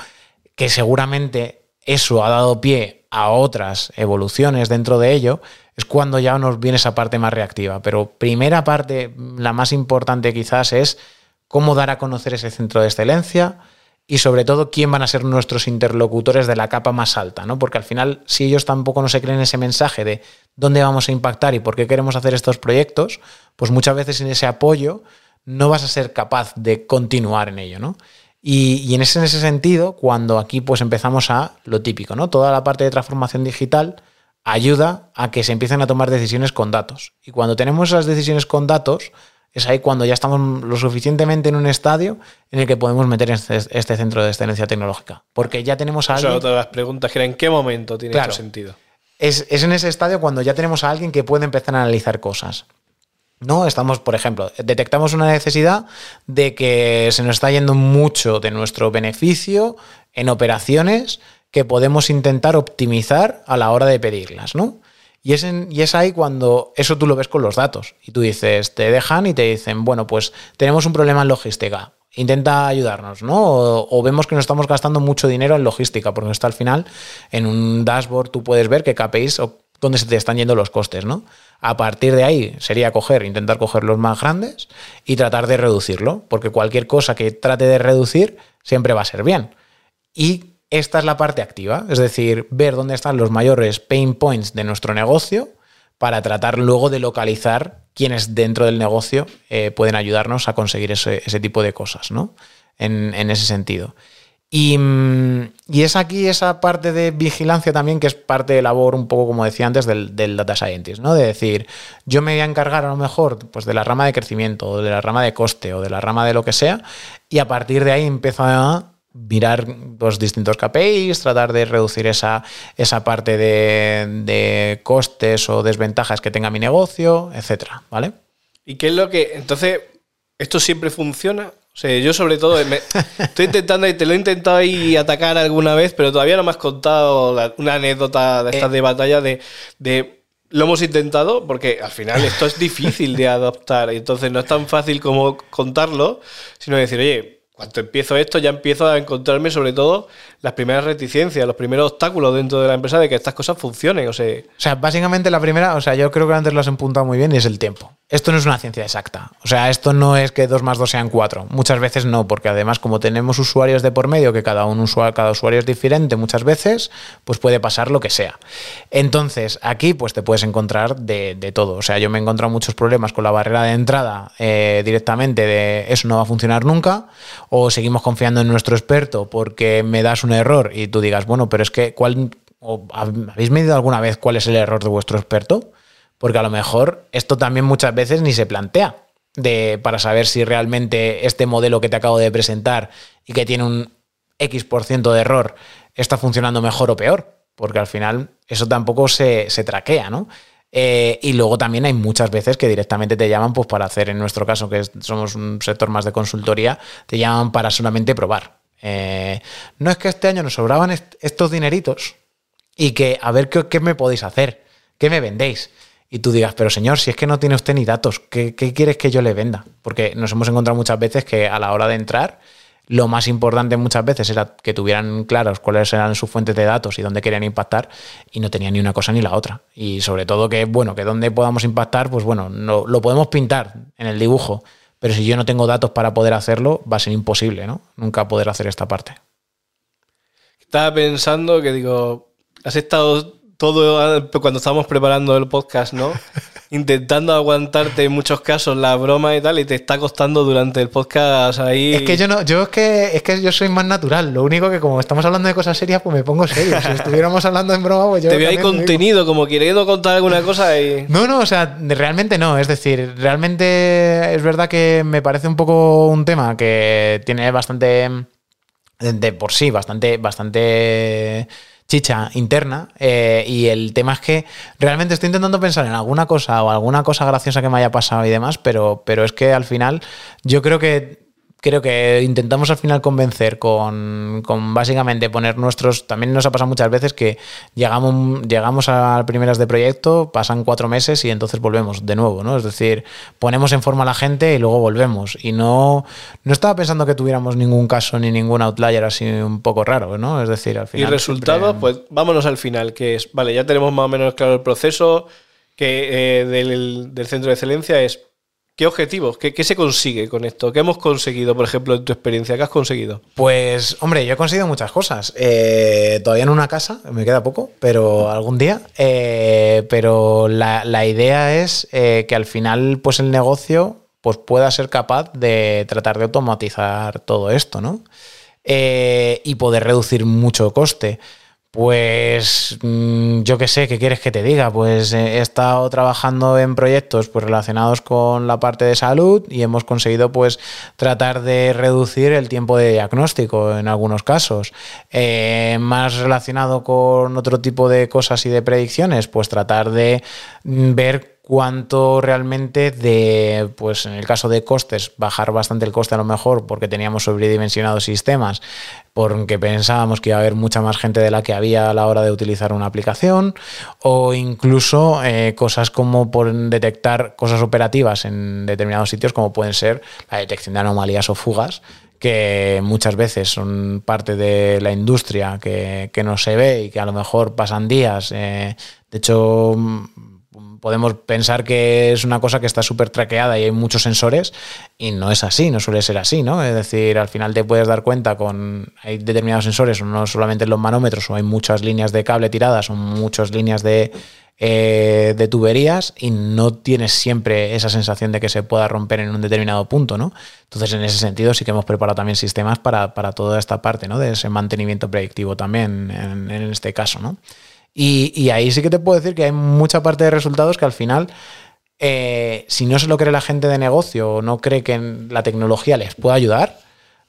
que seguramente eso ha dado pie a otras evoluciones dentro de ello, es cuando ya nos viene esa parte más reactiva. Pero primera parte, la más importante quizás, es cómo dar a conocer ese centro de excelencia y sobre todo quién van a ser nuestros interlocutores de la capa más alta, ¿no? Porque al final, si ellos tampoco no se creen ese mensaje de dónde vamos a impactar y por qué queremos hacer estos proyectos, pues muchas veces sin ese apoyo no vas a ser capaz de continuar en ello, ¿no? Y, en, ese, en ese sentido, cuando aquí pues empezamos a lo típico, ¿no? Toda la parte de transformación digital, ayuda a que se empiecen a tomar decisiones con datos. Y cuando tenemos esas decisiones con datos, es ahí cuando ya estamos lo suficientemente en un estadio en el que podemos meter este, este centro de excelencia tecnológica. Porque ya tenemos a alguien. otra de las preguntas que era en qué momento tiene sentido. Es, es, en ese estadio cuando ya tenemos a alguien que puede empezar a analizar cosas. ¿No? Estamos, por ejemplo, detectamos una necesidad de que se nos está yendo mucho de nuestro beneficio en operaciones que podemos intentar optimizar a la hora de pedirlas, ¿no? Y es, y es ahí cuando eso tú lo ves con los datos. Y tú dices, te dejan y te dicen, bueno, pues tenemos un problema en logística. Intenta ayudarnos, ¿no? O, vemos que nos estamos gastando mucho dinero en logística, porque está al final en un dashboard tú puedes ver qué KPIs o dónde se te están yendo los costes, ¿no? A partir de ahí sería coger, intentar coger los más grandes y tratar de reducirlo, porque cualquier cosa que trate de reducir siempre va a ser bien. Y esta es la parte activa, es decir, ver dónde están los mayores pain points de nuestro negocio para tratar luego de localizar quiénes dentro del negocio eh, pueden ayudarnos a conseguir ese, tipo de cosas, ¿no? En, ese sentido. Mm, y, es aquí esa parte de vigilancia también, que es parte de labor, un poco como decía antes, del, data scientist, ¿no? De decir, yo me voy a encargar a lo mejor pues, de la rama de crecimiento, o de la rama de coste, o de la rama de lo que sea, y a partir de ahí empiezo a mirar los distintos KPIs, tratar de reducir esa, esa parte de, costes o desventajas que tenga mi negocio, etcétera, ¿vale? ¿Y qué es lo que. Entonces, ¿esto siempre funciona? O sea, yo sobre todo estoy intentando, y te lo he intentado ahí atacar alguna vez, pero todavía no me has contado una anécdota de estas eh. de batalla de, de lo hemos intentado porque al final esto es difícil de adoptar y entonces no es tan fácil como contarlo, sino decir, oye, cuando empiezo esto, ya empiezo a encontrarme sobre todo las primeras reticencias, los primeros obstáculos dentro de la empresa de que estas cosas funcionen. O sea, o sea, básicamente la primera, o sea, yo creo que antes lo has empuntado muy bien y es el tiempo. Esto no es una ciencia exacta. O sea, esto no es que 2 más 2 sean 4. Muchas veces no, porque además, como tenemos usuarios de por medio, que cada, un usuario, cada usuario es diferente muchas veces, pues puede pasar lo que sea. Entonces, aquí pues te puedes encontrar de, todo. O sea, yo me he encontrado muchos problemas con la barrera de entrada eh, directamente de eso no va a funcionar nunca, o seguimos confiando en nuestro experto porque me das un error y tú digas, bueno, pero es que, ¿cuál, ¿habéis medido alguna vez cuál es el error de vuestro experto? Porque a lo mejor esto también muchas veces ni se plantea de, para saber si realmente este modelo que te acabo de presentar y que tiene un X por ciento de error está funcionando mejor o peor. Porque al final eso tampoco se, traquea, ¿no? Eh, y luego también hay muchas veces que directamente te llaman pues, para hacer, en nuestro caso, que somos un sector más de consultoría, te llaman para solamente probar. Eh, no es que este año nos sobraban estos dineritos y que a ver qué, qué me podéis hacer, qué me vendéis y tú digas, pero señor, si es que no tiene usted ni datos, ¿qué, quieres que yo le venda? Porque nos hemos encontrado muchas veces que a la hora de entrar, lo más importante muchas veces era que tuvieran claros cuáles eran sus fuentes de datos y dónde querían impactar y no tenían ni una cosa ni la otra. Y sobre todo que, bueno, que dónde podamos impactar, pues bueno, no, lo podemos pintar en el dibujo, pero si yo no tengo datos para poder hacerlo, va a ser imposible, ¿no? Nunca poder hacer esta parte. Estaba pensando que digo, has estado todo cuando estábamos preparando el podcast, ¿no? Intentando aguantarte en muchos casos la broma y tal, y te está costando durante el podcast ahí. Es que yo no, yo es que es que yo soy más natural. Lo único que como estamos hablando de cosas serias, pues me pongo serio. Si estuviéramos hablando en broma, pues yo. Te veo ahí contenido, como queriendo contar alguna cosa y. No, no, o sea, realmente no. Es decir, realmente es verdad que me parece un poco un tema que tiene bastante. de por sí, bastante, bastante chicha interna. eh, y el tema es que realmente estoy intentando pensar en alguna cosa o alguna cosa graciosa que me haya pasado y demás, pero, pero es que al final yo creo que creo que intentamos al final convencer con, con básicamente poner nuestros. También nos ha pasado muchas veces que llegamos, llegamos a primeras de proyecto, pasan cuatro meses y entonces volvemos de nuevo, ¿no? Es decir, ponemos en forma a la gente y luego volvemos. Y no, no estaba pensando que tuviéramos ningún caso ni ningún outlier así un poco raro, ¿no? Es decir, al Y final. resultados, siempre- pues vámonos al final, que es, vale, ya tenemos más o menos claro el proceso que eh, del, del centro de excelencia es ¿qué objetivos? ¿Qué, se consigue con esto? ¿Qué hemos conseguido, por ejemplo, en tu experiencia? ¿Qué has conseguido? Pues, hombre, yo he conseguido muchas cosas. Eh, todavía en una casa, me queda poco, pero algún día. Eh, pero la, idea es eh, que al final, pues el negocio pues, pueda ser capaz de tratar de automatizar todo esto, ¿no? Y poder reducir mucho coste. Pues mm, yo qué sé, ¿qué quieres que te diga? Pues eh, he estado trabajando en proyectos pues, relacionados con la parte de salud y hemos conseguido pues tratar de reducir el tiempo de diagnóstico en algunos casos. Eh, más relacionado con otro tipo de cosas y de predicciones, pues tratar de mm, ver cuánto realmente de, pues en el caso de costes, bajar bastante el coste a lo mejor porque teníamos sobredimensionados sistemas, porque pensábamos que iba a haber mucha más gente de la que había a la hora de utilizar una aplicación, o incluso eh, cosas como por detectar cosas operativas en determinados sitios, como pueden ser la detección de anomalías o fugas, que muchas veces son parte de la industria que, que no se ve y que a lo mejor pasan días. eh, de hecho, podemos pensar que es una cosa que está súper traqueada y hay muchos sensores y no es así, no suele ser así, ¿no? Es decir, al final te puedes dar cuenta con hay determinados sensores, no solamente en los manómetros, o hay muchas líneas de cable tiradas, o muchas líneas de, eh, de tuberías y no tienes siempre esa sensación de que se pueda romper en un determinado punto, ¿no? Entonces, en ese sentido, sí que hemos preparado también sistemas para, para toda esta parte, ¿no? De ese mantenimiento predictivo también, en, en este caso, ¿no? Y, y ahí sí que te puedo decir que hay mucha parte de resultados que al final, eh, si no se lo cree la gente de negocio o no cree que la tecnología les pueda ayudar,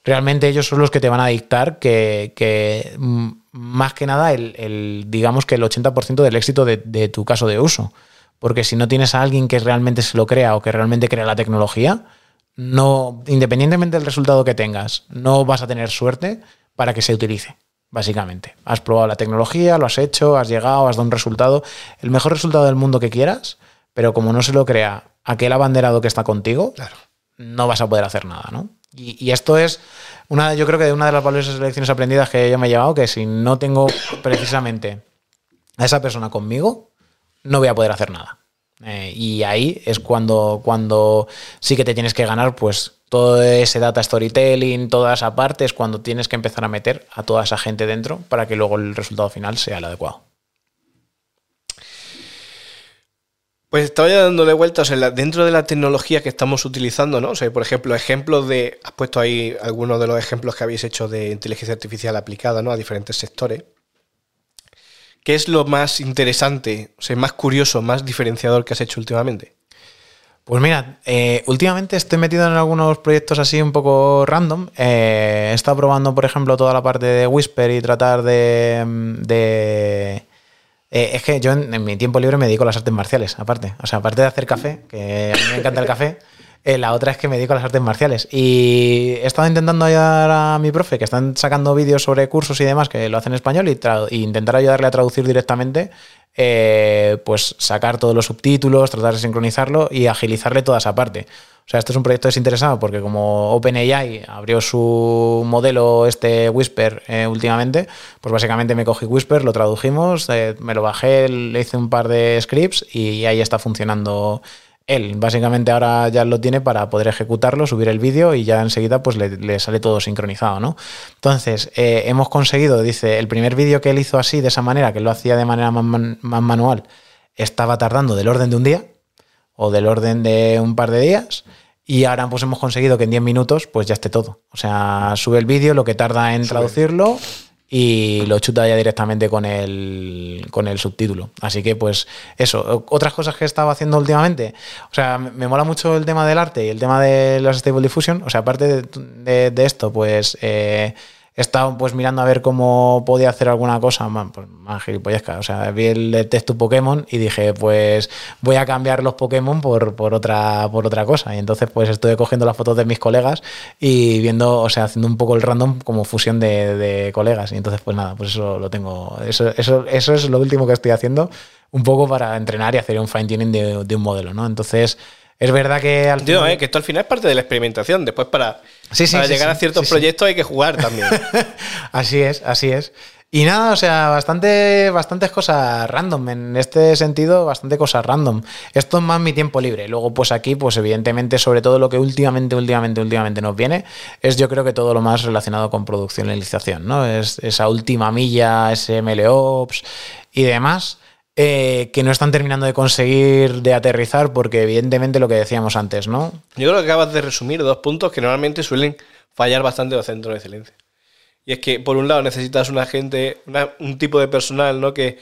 realmente ellos son los que te van a dictar que, que, más que nada el, el, digamos que el 80% del éxito de, de tu caso de uso. Porque si no tienes a alguien que realmente se lo crea o que realmente crea la tecnología, no, independientemente del resultado que tengas, no vas a tener suerte para que se utilice básicamente. Has probado la tecnología, lo has hecho, has llegado, has dado un resultado, el mejor resultado del mundo que quieras, pero como no se lo crea aquel abanderado que está contigo, Claro. no vas a poder hacer nada, ¿no? Y, y esto es una, yo creo que una de las valiosas lecciones aprendidas que yo me he llevado, que si no tengo precisamente a esa persona conmigo, no voy a poder hacer nada. Eh, y ahí es cuando, cuando sí que te tienes que ganar, pues todo ese data storytelling, toda esa parte, es cuando tienes que empezar a meter a toda esa gente dentro para que luego el resultado final sea el adecuado. Pues estaba ya dándole vueltas en la- dentro de la tecnología que estamos utilizando, ¿no? O sea, por ejemplo, ejemplos de. Has puesto ahí algunos de los ejemplos que habéis hecho de inteligencia artificial aplicada, ¿no? A diferentes sectores. ¿Qué es lo más interesante, o sea, más curioso, más diferenciador que has hecho últimamente? Pues mira, eh, últimamente estoy metido en algunos proyectos así un poco random. Eh, he estado probando, por ejemplo, toda la parte de Whisper y tratar de... de- eh, es que yo en, en mi tiempo libre me dedico a las artes marciales, aparte. O sea, aparte de hacer café, que a mí me encanta el café, eh, la otra es que me dedico a las artes marciales. Y he estado intentando ayudar a mi profe, que están sacando vídeos sobre cursos y demás, que lo hacen en español, y, y intentar ayudarle a traducir directamente, eh, pues sacar todos los subtítulos, tratar de sincronizarlo y agilizarle toda esa parte. O sea, esto es un proyecto desinteresado porque como OpenAI abrió su modelo este Whisper eh, últimamente, pues básicamente me cogí Whisper, lo tradujimos, eh, me lo bajé, le hice un par de scripts y ahí está funcionando él. Básicamente ahora ya lo tiene para poder ejecutarlo, subir el vídeo y ya enseguida pues le, le sale todo sincronizado, ¿no? Entonces, eh, hemos conseguido, dice, el primer vídeo que él hizo así, de esa manera, que lo hacía de manera más, man- más manual, estaba tardando del orden de un día o del orden de un par de días. Y ahora pues hemos conseguido que en 10 minutos pues ya esté todo. O sea, sube el vídeo, lo que tarda en traducirlo y lo chuta ya directamente con el, con el subtítulo. Así que pues eso, otras cosas que he estado haciendo últimamente. O sea, me, mola mucho el tema del arte y el tema de los Stable Diffusion. O sea, aparte de esto, pues... eh, he estado pues mirando a ver cómo podía hacer alguna cosa, man, pues más gilipollesca. O sea, vi el texto Pokémon y dije, pues voy a cambiar los Pokémon por, por, otra, por otra cosa. Y entonces pues estuve cogiendo las fotos de mis colegas y viendo, o sea, haciendo un poco el random como fusión de, colegas. Y entonces pues nada, pues eso lo tengo, eso, eso, eso es lo último que estoy haciendo, un poco para entrenar y hacer un fine tuning de un modelo, ¿no? Entonces... Es verdad que al final... eh, que esto al final es parte de la experimentación. Después, para, sí, sí, para sí, llegar a ciertos proyectos hay que jugar también. así es, así es. Y nada, o sea, bastante, bastantes cosas random. En este sentido, bastante cosas random. Esto es más mi tiempo libre. Luego, pues aquí, pues evidentemente, sobre todo lo que últimamente, últimamente, últimamente nos viene, es yo creo que todo lo más relacionado con producción y realización, ¿no? Es esa última milla, ese MLOps y demás eh, que no están terminando de conseguir de aterrizar porque evidentemente lo que decíamos antes, ¿no? Yo creo que acabas de resumir dos puntos que normalmente suelen fallar bastante los centros de excelencia. Y es que, por un lado, necesitas una gente, una, un tipo de personal, ¿no? Que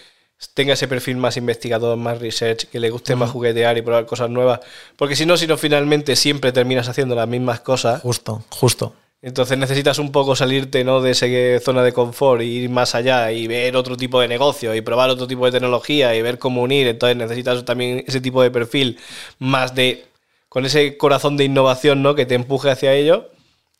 tenga ese perfil más investigador, más research, que le guste uh -huh. más juguetear y probar cosas nuevas. Porque si no, si no, finalmente siempre terminas haciendo las mismas cosas. Justo, justo. Entonces necesitas un poco salirte ¿no? de esa zona de confort e ir más allá y ver otro tipo de negocio y probar otro tipo de tecnología y ver cómo unir. Entonces necesitas también ese tipo de perfil más de con ese corazón de innovación ¿no? que te empuje hacia ello.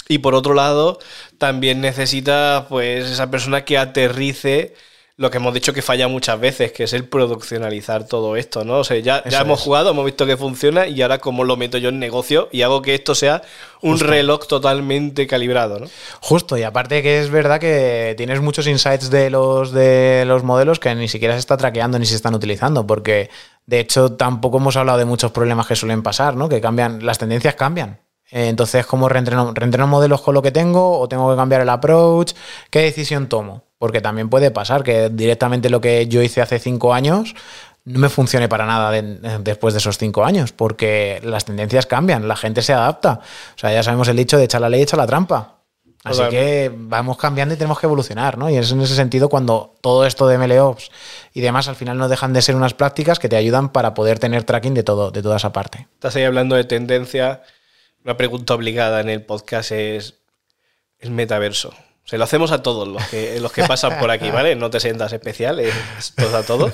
Y por otro lado, también necesitas pues esa persona que aterrice lo que hemos dicho que falla muchas veces, que es el produccionalizar todo esto, ¿no? O sea, ya, ya hemos jugado, hemos visto que funciona y ahora cómo lo meto yo en negocio y hago que esto sea un Justo. reloj totalmente calibrado, ¿no? Justo, y aparte que es verdad que tienes muchos insights de los, de los modelos que ni siquiera se está traqueando ni se están utilizando, porque de hecho tampoco hemos hablado de muchos problemas que suelen pasar, ¿no? Que cambian, las tendencias cambian. Entonces, ¿cómo reentreno, reentreno modelos con lo que tengo? ¿O tengo que cambiar el approach? ¿Qué decisión tomo? Porque también puede pasar que directamente lo que yo hice hace cinco años no me funcione para nada de, después de esos cinco años, porque las tendencias cambian, la gente se adapta. O sea, ya sabemos el dicho de echar la ley, echa la trampa. Así que vamos cambiando y tenemos que evolucionar, ¿no? Y es en ese sentido cuando todo esto de MLOps y demás al final no dejan de ser unas prácticas que te ayudan para poder tener tracking de todo, de toda esa parte. Estás ahí hablando de tendencia. Una pregunta obligada en el podcast es el metaverso. Se lo hacemos a todos los que, los que pasan por aquí, ¿vale? No te sientas especial, es, es a todos.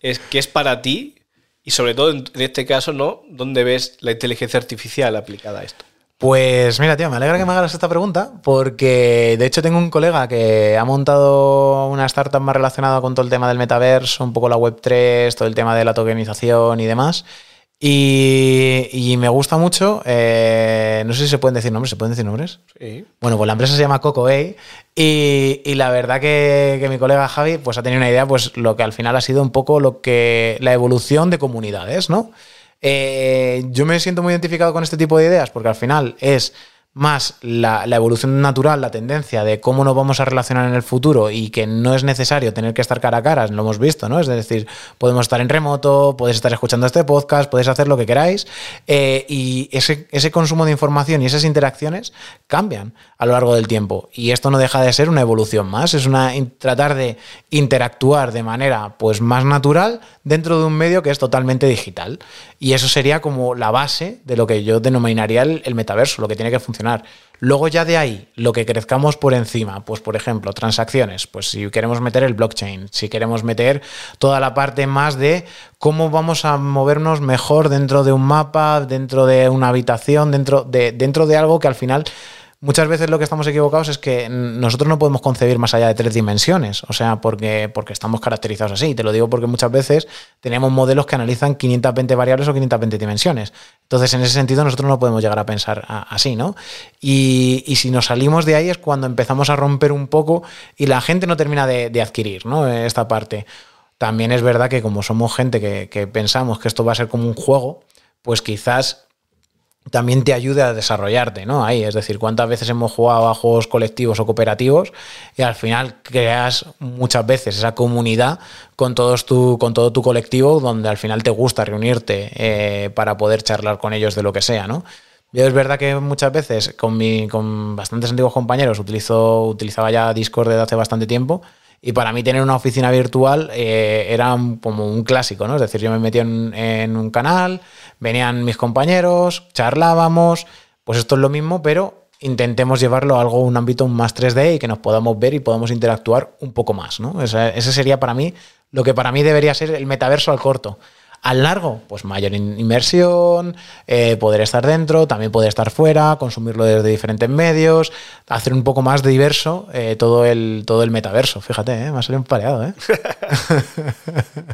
Es que es para ti y sobre todo en, este caso, ¿no? ¿Dónde ves la inteligencia artificial aplicada a esto? Pues mira, tío, me alegra que me hagas esta pregunta porque de hecho tengo un colega que ha montado una startup más relacionada con todo el tema del metaverso, un poco la Web3, todo el tema de la tokenización y demás. Y, y, me gusta mucho, eh, no sé si se pueden decir nombres, ¿se pueden decir nombres? Sí. Bueno, pues la empresa se llama Coco y, y, la verdad que, que, mi colega Javi pues ha tenido una idea, pues lo que al final ha sido un poco lo que la evolución de comunidades, ¿no? Eh, yo me siento muy identificado con este tipo de ideas porque al final es más la, evolución natural, la tendencia de cómo nos vamos a relacionar en el futuro y que no es necesario tener que estar cara a cara, lo hemos visto, ¿no? Es decir, podemos estar en remoto, podéis estar escuchando este podcast, podéis hacer lo que queráis eh, y ese, ese consumo de información y esas interacciones cambian a lo largo del tiempo. Y esto no deja de ser una evolución más, es una tratar de interactuar de manera pues más natural dentro de un medio que es totalmente digital. Y eso sería como la base de lo que yo denominaría el, el metaverso, lo que tiene que funcionar Luego ya de ahí, lo que crezcamos por encima, pues por ejemplo, transacciones, pues si queremos meter el blockchain, si queremos meter toda la parte más de cómo vamos a movernos mejor dentro de un mapa, dentro de una habitación, dentro de, dentro de algo que al final muchas veces lo que estamos equivocados es que nosotros no podemos concebir más allá de tres dimensiones, o sea, porque, porque estamos caracterizados así. Te lo digo porque muchas veces tenemos modelos que analizan 520 variables o 520 dimensiones. Entonces, en ese sentido, nosotros no podemos llegar a pensar así, ¿no? Y, y si nos salimos de ahí es cuando empezamos a romper un poco y la gente no termina de, adquirir, ¿no? Esta parte. También es verdad que como somos gente que, que pensamos que esto va a ser como un juego, pues quizás también te ayude a desarrollarte, ¿no? Ahí, es decir, cuántas veces hemos jugado a juegos colectivos o cooperativos y al final creas muchas veces esa comunidad con, todos tu, con todo tu colectivo donde al final te gusta reunirte eh, para poder charlar con ellos de lo que sea, ¿no? Yo es verdad que muchas veces con, mi, con bastantes antiguos compañeros utilizo, utilizaba ya Discord desde hace bastante tiempo y para mí tener una oficina virtual eh, era como un clásico, ¿no? Es decir, yo me metí en, en, un canal, venían mis compañeros, charlábamos, pues esto es lo mismo, pero intentemos llevarlo a algo, un ámbito más 3D y que nos podamos ver y podamos interactuar un poco más, ¿no? Ese, ese sería para mí lo que para mí debería ser el metaverso al corto. Al largo, pues mayor inmersión, eh, poder estar dentro, también poder estar fuera, consumirlo desde diferentes medios, hacer un poco más diverso eh, todo, el, todo el metaverso. Fíjate, ¿eh? me ha salido pareado. ¿eh?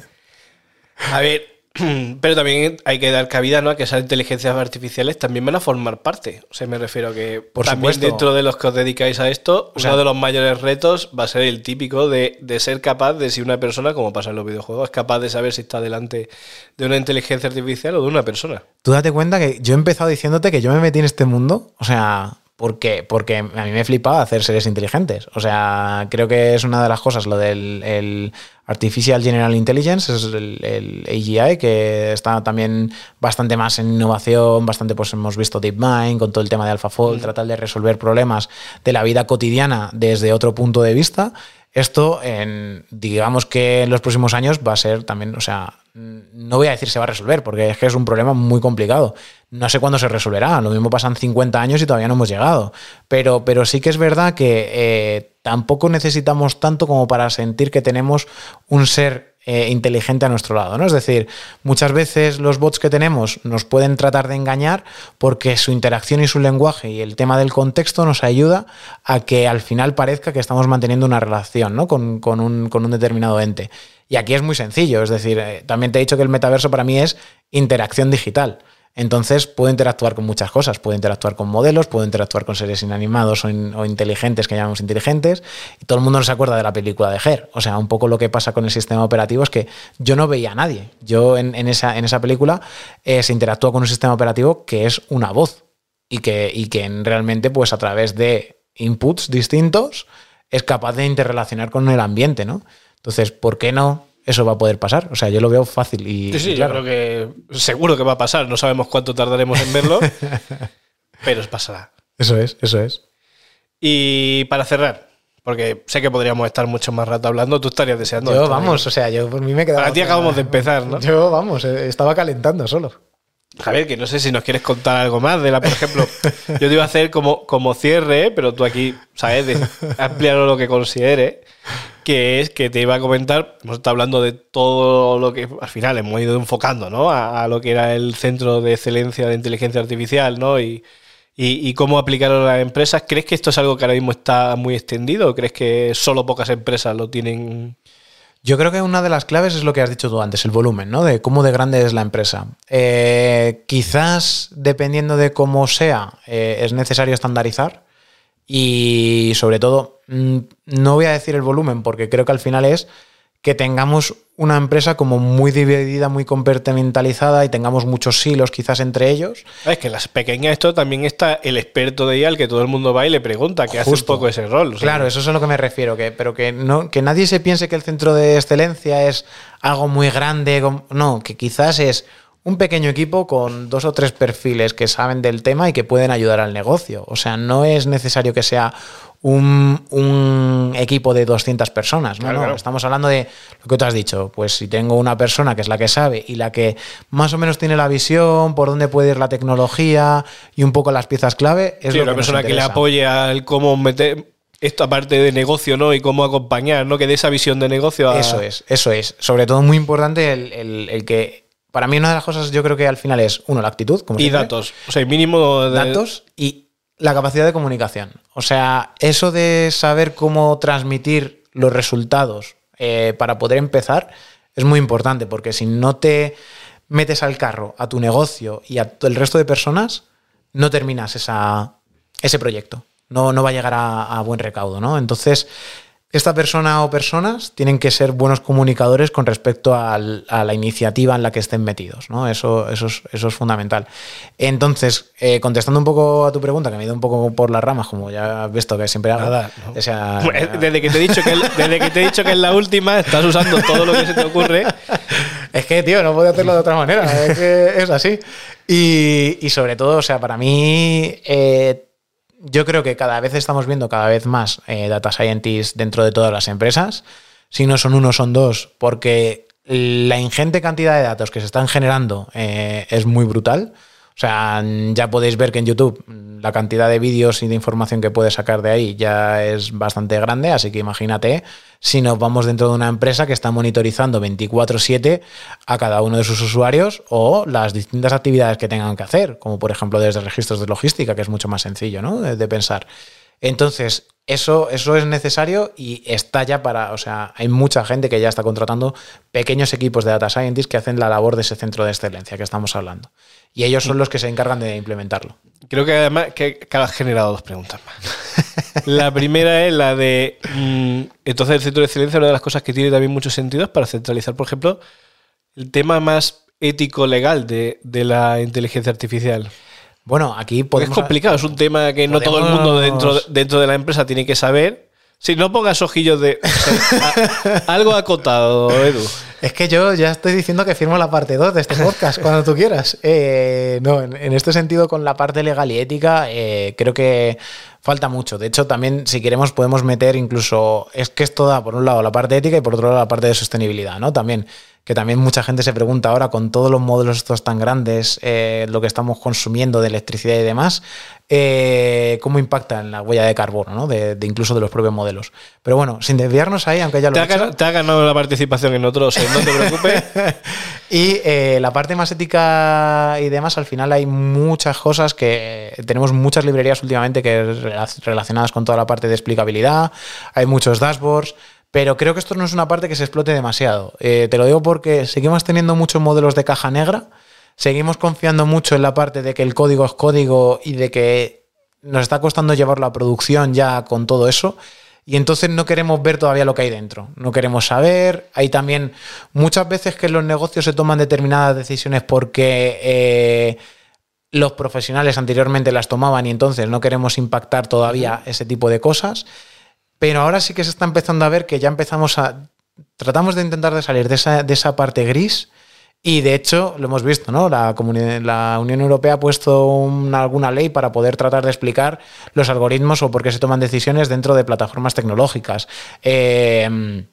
a ver, Pero también hay que dar cabida ¿no? a que esas inteligencias artificiales también van a formar parte. O sea, me refiero a que Por también supuesto. dentro de los que os dedicáis a esto, O sea- uno de los mayores retos va a ser el típico de, de ser capaz de si una persona, como pasa en los videojuegos, es capaz de saber si está delante de una inteligencia artificial o de una persona. Tú date cuenta que yo he empezado diciéndote que yo me metí en este mundo, o sea, ¿por qué? Porque a mí me flipaba hacer seres inteligentes. O sea, creo que es una de las cosas, lo del el Artificial General Intelligence, es el, el AGI, que está también bastante más en innovación, bastante pues hemos visto DeepMind con todo el tema de AlphaFold, tratar de resolver problemas de la vida cotidiana desde otro punto de vista. Esto, en, digamos que en los próximos años va a ser también, o sea, no voy a decir se va a resolver, porque es que es un problema muy complicado. No sé cuándo se resolverá, lo mismo pasan 50 años y todavía no hemos llegado. Pero, pero sí que es verdad que eh, tampoco necesitamos tanto como para sentir que tenemos un ser eh, inteligente a nuestro lado, ¿no? Es decir, muchas veces los bots que tenemos nos pueden tratar de engañar porque su interacción y su lenguaje y el tema del contexto nos ayuda a que al final parezca que estamos manteniendo una relación ¿no? con, con un, con un determinado ente. Y aquí es muy sencillo, es decir, eh, también te he dicho que el metaverso para mí es interacción digital. Entonces puedo interactuar con muchas cosas, puedo interactuar con modelos, puedo interactuar con seres inanimados o, in- o inteligentes que llamamos inteligentes, y todo el mundo no se acuerda de la película de Her. O sea, un poco lo que pasa con el sistema operativo es que yo no veía a nadie. Yo en, en esa, en esa película eh, se interactúa con un sistema operativo que es una voz y que, y que realmente pues a través de inputs distintos es capaz de interrelacionar con el ambiente, ¿no? Entonces, ¿por qué no eso va a poder pasar? O sea, yo lo veo fácil y, Sí, sí, claro. yo creo que seguro que va a pasar. No sabemos cuánto tardaremos en verlo, pero pasará. Eso es, eso es. Y para cerrar, porque sé que podríamos estar mucho más rato hablando, tú estarías deseando. yo, vamos, o sea, yo por mí me quedaba. Para ti acabamos de empezar, ¿no? Yo, vamos, eh, estaba calentando solo. Javier, que no sé si nos quieres contar algo más de la, por ejemplo, yo te iba a hacer como, como cierre, pero tú aquí, ¿sabes? De ampliarlo lo que consideres, que es que te iba a comentar, hemos estado hablando de todo lo que al final hemos ido enfocando, ¿no? A, lo que era el centro de excelencia de inteligencia artificial, ¿no? Y, y, cómo aplicarlo a las empresas. ¿Crees que esto es algo que ahora mismo está muy extendido o crees que solo pocas empresas lo tienen? Yo creo que una de las claves es lo que has dicho tú antes, el volumen, ¿no? De cómo de grande es la empresa. Eh, quizás, dependiendo de cómo sea, eh, es necesario estandarizar. Y sobre todo, no voy a decir el volumen, porque creo que al final es que tengamos una empresa como muy dividida, muy compartimentalizada y tengamos muchos silos quizás entre ellos. Es que las pequeñas esto también está el experto de IA al que todo el mundo va y le pregunta, que hace un poco ese rol. o sea, Claro, eso es a lo que me refiero, que, pero que, no, que nadie se piense que el centro de excelencia es algo muy grande. No, que quizás es un pequeño equipo con dos o tres perfiles que saben del tema y que pueden ayudar al negocio. O sea, no es necesario que sea un, un equipo de 200 personas. No, Claro, no, claro. estamos hablando de lo que tú has dicho. Pues si tengo una persona que es la que sabe y la que más o menos tiene la visión, por dónde puede ir la tecnología y un poco las piezas clave, es sí, lo una que nos persona que le apoye al cómo meter esto aparte de negocio, ¿no? Y cómo acompañar, ¿no? Que dé esa visión de negocio a... Eso es, eso es. Sobre todo muy importante el, el- el que, para mí una de las cosas yo creo que al final es, uno, la actitud, como Y siempre, datos. O sea, mínimo de... datos y la capacidad de comunicación. O sea, eso de saber cómo transmitir los resultados eh, para poder empezar es muy importante, porque si no te metes al carro, a tu negocio y a el resto de personas, no terminas esa, ese proyecto. No, no va a llegar a, a buen recaudo, ¿no? Entonces, esta persona o personas tienen que ser buenos comunicadores con respecto al- a la iniciativa en la que estén metidos, ¿no? Eso, eso, es, eso es fundamental. Entonces, eh, contestando un poco a tu pregunta, que me he ido un poco por las ramas, como ya has visto que siempre hago. Nada, ¿no? o sea, Desde que, te he dicho que, desde que te he dicho que es la última, estás usando todo lo que se te ocurre. Es que, tío, no puedo hacerlo de otra manera. Es que es así. Y, y sobre todo, o sea, para mí, eh, yo creo que cada vez estamos viendo cada vez más eh, data scientists dentro de todas las empresas. Si no son uno, son dos, porque la ingente cantidad de datos que se están generando eh, es muy brutal. O sea, ya podéis ver que en YouTube la cantidad de vídeos y de información que puedes sacar de ahí ya es bastante grande, así que imagínate si nos vamos dentro de una empresa que está monitorizando 24/7 a cada uno de sus usuarios o las distintas actividades que tengan que hacer, como por ejemplo desde registros de logística, que es mucho más sencillo ¿no? de, de pensar. Entonces, eso, eso es necesario y está ya para, o sea, hay mucha gente que ya está contratando pequeños equipos de data scientists que hacen la labor de ese centro de excelencia que estamos hablando. Y ellos son los que se encargan de implementarlo. Creo que además que, que has generado dos preguntas más. la primera es la de, mm, entonces el centro de excelencia, una de las cosas que tiene también mucho sentido es para centralizar, por ejemplo, el tema más ético-legal de, de la inteligencia artificial. Bueno, aquí podemos... es complicado, es un tema que no todo el mundo dentro, dentro de la empresa tiene que saber. Si no pongas ojillos de. a- algo acotado, Edu. Es que yo ya estoy diciendo que firmo la parte 2 de este podcast cuando tú quieras. Eh, no, en, en este sentido, con la parte legal y ética, eh, creo que falta mucho. De hecho, también, si queremos, podemos meter incluso. Es que esto da, por un lado, la parte ética y por otro lado, la parte de sostenibilidad, ¿no? También. Que también mucha gente se pregunta ahora, con todos los modelos estos tan grandes, eh, lo que estamos consumiendo de electricidad y demás, eh, cómo impacta en la huella de carbono, ¿no? De, de incluso de los propios modelos. Pero bueno, sin desviarnos ahí, aunque ya lo Te he ha, hecho. ganado, te ha ganado la participación en otros, eh, no te preocupes. Y eh, la parte más ética y demás, al final hay muchas cosas que tenemos muchas librerías últimamente que rela- relacionadas con toda la parte de explicabilidad, hay muchos dashboards, pero creo que esto no es una parte que se explote demasiado. Eh, te lo digo porque seguimos teniendo muchos modelos de caja negra, seguimos confiando mucho en la parte de que el código es código y de que nos está costando llevarlo a producción ya con todo eso. Y entonces no queremos ver todavía lo que hay dentro. No queremos saber. Hay también muchas veces que los negocios se toman determinadas decisiones porque eh, los profesionales anteriormente las tomaban y entonces no queremos impactar todavía ese tipo de cosas. Pero ahora sí que se está empezando a ver que ya empezamos a. Tratamos de intentar de salir de esa, de esa parte gris. Y de hecho, lo hemos visto, ¿no? La, la Unión Europea ha puesto una- alguna ley para poder tratar de explicar los algoritmos o por qué se toman decisiones dentro de plataformas tecnológicas. Eh,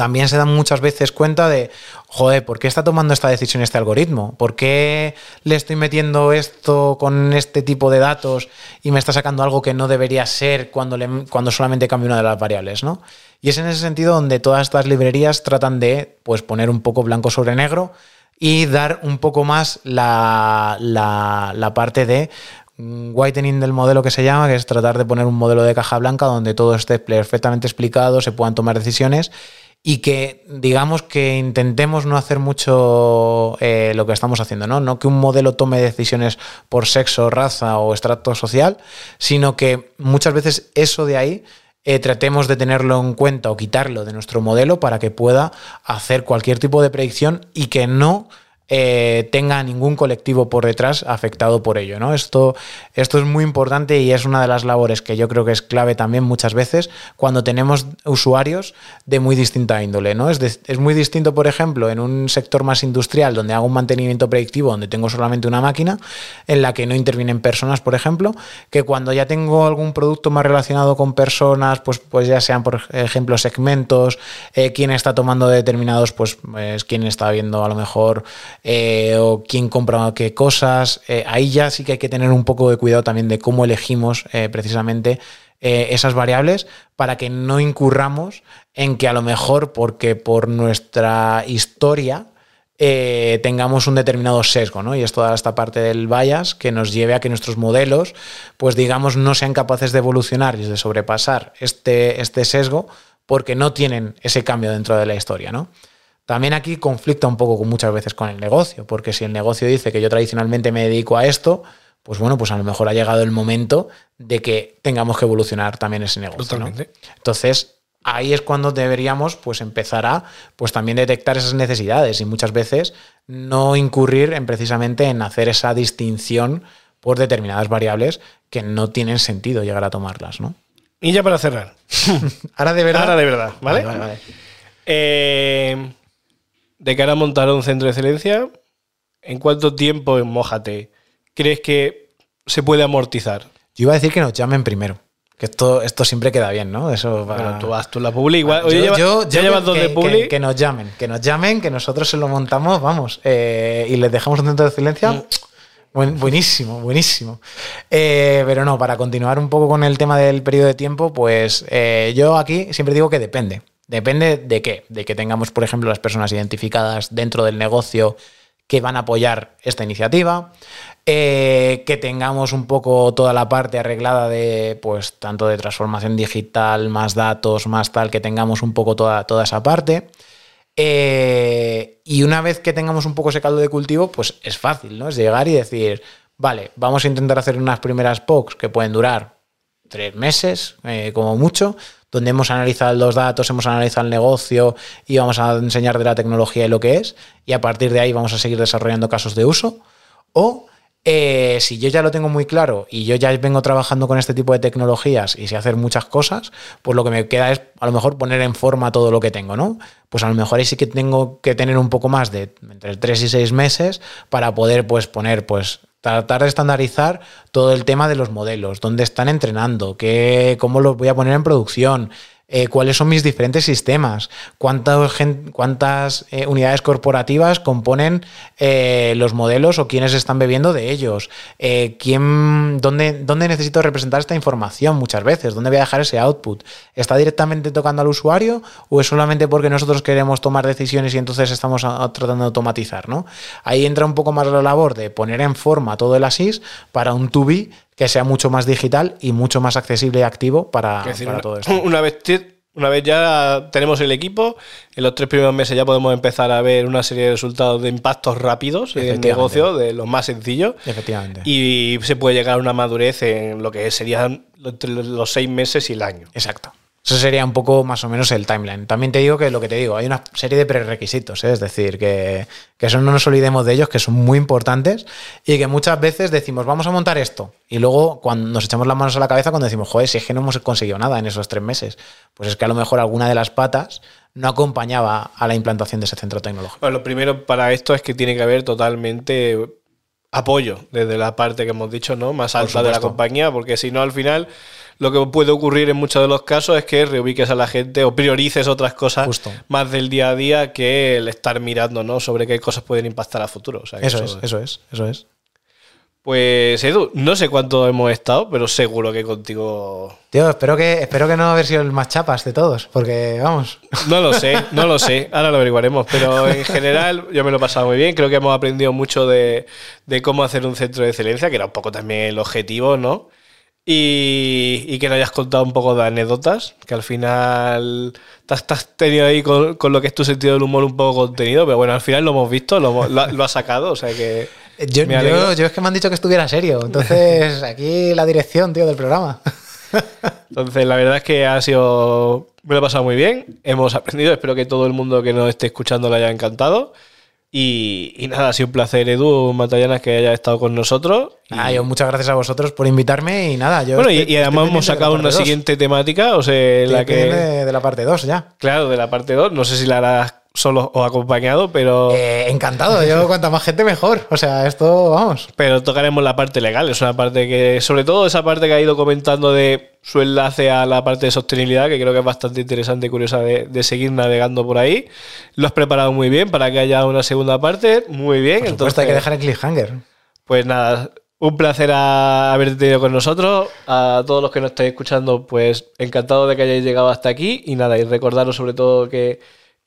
también se dan muchas veces cuenta de, joder, ¿por qué está tomando esta decisión este algoritmo? ¿Por qué le estoy metiendo esto con este tipo de datos y me está sacando algo que no debería ser cuando, le- cuando solamente cambio una de las variables? ¿no? Y es en ese sentido donde todas estas librerías tratan de pues, poner un poco blanco sobre negro y dar un poco más la, la- la parte de mm, whitening del modelo que se llama, que es tratar de poner un modelo de caja blanca donde todo esté perfectamente explicado, se puedan tomar decisiones y que digamos que intentemos no hacer mucho eh, lo que estamos haciendo, ¿no? No que un modelo tome decisiones por sexo, raza o estrato social, sino que muchas veces eso de ahí eh, tratemos de tenerlo en cuenta o quitarlo de nuestro modelo para que pueda hacer cualquier tipo de predicción y que no eh, tenga ningún colectivo por detrás afectado por ello. ¿no? Esto, esto es muy importante y es una de las labores que yo creo que es clave también muchas veces cuando tenemos usuarios de muy distinta índole. ¿no? Es, muy distinto, por ejemplo, en un sector más industrial donde hago un mantenimiento predictivo donde tengo solamente una máquina en la que no intervienen personas, por ejemplo, que cuando ya tengo algún producto más relacionado con personas, pues, pues ya sean, por ejemplo, segmentos, eh, quién está tomando determinados, pues, pues quién está viendo a lo mejor eh, o quién compra qué cosas. eh, ahí ya sí que hay que tener un poco de cuidado también de cómo elegimos eh, precisamente esas variables para que no incurramos en que a lo mejor porque por nuestra historia tengamos un determinado sesgo, ¿no? Y es toda esta parte del bias que nos lleve a que nuestros modelos, pues digamos, no sean capaces de evolucionar y de sobrepasar este, este sesgo porque no tienen ese cambio dentro de la historia, ¿no? También aquí conflicta un poco con, muchas veces con el negocio, porque si el negocio dice que yo tradicionalmente me dedico a esto, pues bueno, pues a lo mejor ha llegado el momento de que tengamos que evolucionar también ese negocio. ¿no? Totalmente. Entonces, ahí es cuando deberíamos pues empezar a pues también detectar esas necesidades y muchas veces no incurrir en precisamente en hacer esa distinción por determinadas variables que no tienen sentido llegar a tomarlas, ¿no? Y ya para cerrar. Ahora de verdad. Ahora de verdad, ¿vale? Vale, vale, vale. Eh, de cara a montar un centro de excelencia, ¿en cuánto tiempo, en Mójate, crees que se puede amortizar? Yo iba a decir que nos llamen primero. Que esto, esto siempre queda bien, ¿no? Eso va- Bueno, tú haz tú la publi igual. Yo- lleva- yo- ya yo llevas dos de publi. Que, que nos llamen, que nos llamen, que nosotros se lo montamos, vamos, eh, y les dejamos un centro de excelencia. Mm. buenísimo, buenísimo. Eh, pero no, para continuar un poco con el tema del periodo de tiempo, pues eh, yo aquí siempre digo que depende. Depende de qué. De que tengamos, por ejemplo, las personas identificadas dentro del negocio que van a apoyar esta iniciativa. Eh, que tengamos un poco toda la parte arreglada de, pues, tanto de transformación digital, más datos, más tal, que tengamos un poco toda, toda esa parte. Eh, y una vez que tengamos un poco ese caldo de cultivo, pues es fácil, ¿no? Es llegar y decir, vale, vamos a intentar hacer unas primeras POCs que pueden durar tres meses, eh, como mucho, donde hemos analizado los datos, hemos analizado el negocio y vamos a enseñar de la tecnología y lo que es, y a partir de ahí vamos a seguir desarrollando casos de uso. O eh, si yo ya lo tengo muy claro y yo ya vengo trabajando con este tipo de tecnologías y sé hacer muchas cosas, pues lo que me queda es a lo mejor poner en forma todo lo que tengo, ¿no? Pues a lo mejor ahí sí que tengo que tener un poco más de entre 3 y 6 meses para poder pues poner pues tratar de estandarizar todo el tema de los modelos, dónde están entrenando, qué, cómo los voy a poner en producción, eh, cuáles son mis diferentes sistemas, cuántas, eh, unidades corporativas componen eh, los modelos o quiénes están bebiendo de ellos, quién, dónde, dónde necesito representar esta información muchas veces, dónde voy a dejar ese output. ¿Está directamente tocando al usuario o es solamente porque nosotros queremos tomar decisiones y entonces estamos tratando de automatizar? ¿no? Ahí entra un poco más la labor de poner en forma todo el ASIS para un 2B que sea mucho más digital y mucho más accesible y activo para, todo esto. Una vez, una vez ya tenemos el equipo, en los tres primeros meses ya podemos empezar a ver una serie de resultados de impactos rápidos en el negocio, de los más sencillos. Efectivamente. Y se puede llegar a una madurez en lo que serían entre los seis meses y el año. Exacto. Eso sería un poco más o menos el timeline. También te digo que lo que te digo, hay una serie de prerequisitos, ¿eh? es decir, que, que, eso no nos olvidemos de ellos, que son muy importantes y que muchas veces decimos, vamos a montar esto. Y luego cuando nos echamos las manos a la cabeza cuando decimos, joder, si es que no hemos conseguido nada en esos tres meses, pues es que a lo mejor alguna de las patas no acompañaba a la implantación de ese centro tecnológico. Bueno, lo primero para esto es que tiene que haber totalmente apoyo desde la parte que hemos dicho, ¿no? Más alta de la compañía, porque si no al final lo que puede ocurrir en muchos de los casos es que reubiques a la gente o priorices otras cosas más del día a día que el estar mirando ¿no? sobre qué cosas pueden impactar a futuro. eso, es, eso es, eso es. Pues Edu, no sé cuánto hemos estado, pero seguro que contigo. Tío, espero que, espero que no haber sido el más chapas de todos, porque vamos. No lo sé, no lo sé, ahora lo averiguaremos, pero en general yo me lo he pasado muy bien, creo que hemos aprendido mucho de, de cómo hacer un centro de excelencia, que era un poco también el objetivo, ¿no? Y, que nos hayas contado un poco de anécdotas, que al final te has, tenido ahí con, lo que es tu sentido del humor un poco contenido, pero bueno, al final lo hemos visto, lo, lo, has sacado, o sea que... Yo, yo, es que me han dicho que estuviera serio, entonces aquí la dirección, tío, del programa. Entonces, la verdad es que ha sido... Me lo he pasado muy bien, hemos aprendido, espero que todo el mundo que nos esté escuchando le haya encantado. Y, nada, ha sido un placer, Edu Matallanas, que haya estado con nosotros. Ah, yo muchas gracias a vosotros por invitarme y nada, yo. Bueno, y, además hemos sacado una siguiente temática, o sea, la que. De, la parte 2 ya. Claro, de la parte 2. No sé si la harás solo o acompañado, pero. Eh, encantado, yo cuanta más gente mejor. O sea, esto, vamos. Pero tocaremos la parte legal, es una parte que, sobre todo esa parte que ha ido comentando de su enlace a la parte de sostenibilidad, que creo que es bastante interesante y curiosa de, seguir navegando por ahí. Lo has preparado muy bien para que haya una segunda parte, muy bien. Por entonces hay que dejar el cliffhanger. Pues nada, un placer haberte tenido con nosotros. A todos los que nos estáis escuchando, pues encantado de que hayáis llegado hasta aquí. Y nada, y recordaros sobre todo que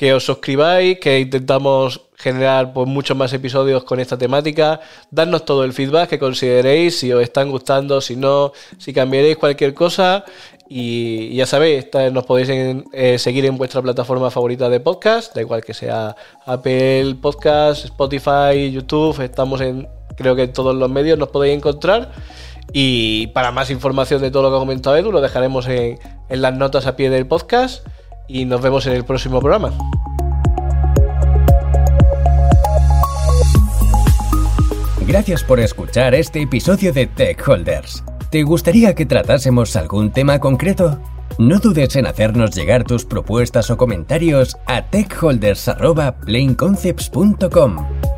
que os suscribáis, que intentamos generar pues, muchos más episodios con esta temática, darnos todo el feedback que consideréis, si os están gustando, si no, si cambiaréis cualquier cosa. Y ya sabéis, nos podéis eh, seguir en vuestra plataforma favorita de podcast, da igual que sea Apple Podcast, Spotify, YouTube, estamos en creo que en todos los medios nos podéis encontrar. Y para más información de todo lo que ha comentado Edu, lo dejaremos en, en las notas a pie del podcast y nos vemos en el próximo programa. Gracias por escuchar este episodio de Tech Holders. ¿Te gustaría que tratásemos algún tema concreto? No dudes en hacernos llegar tus propuestas o comentarios a techholders.planeconcepts.com.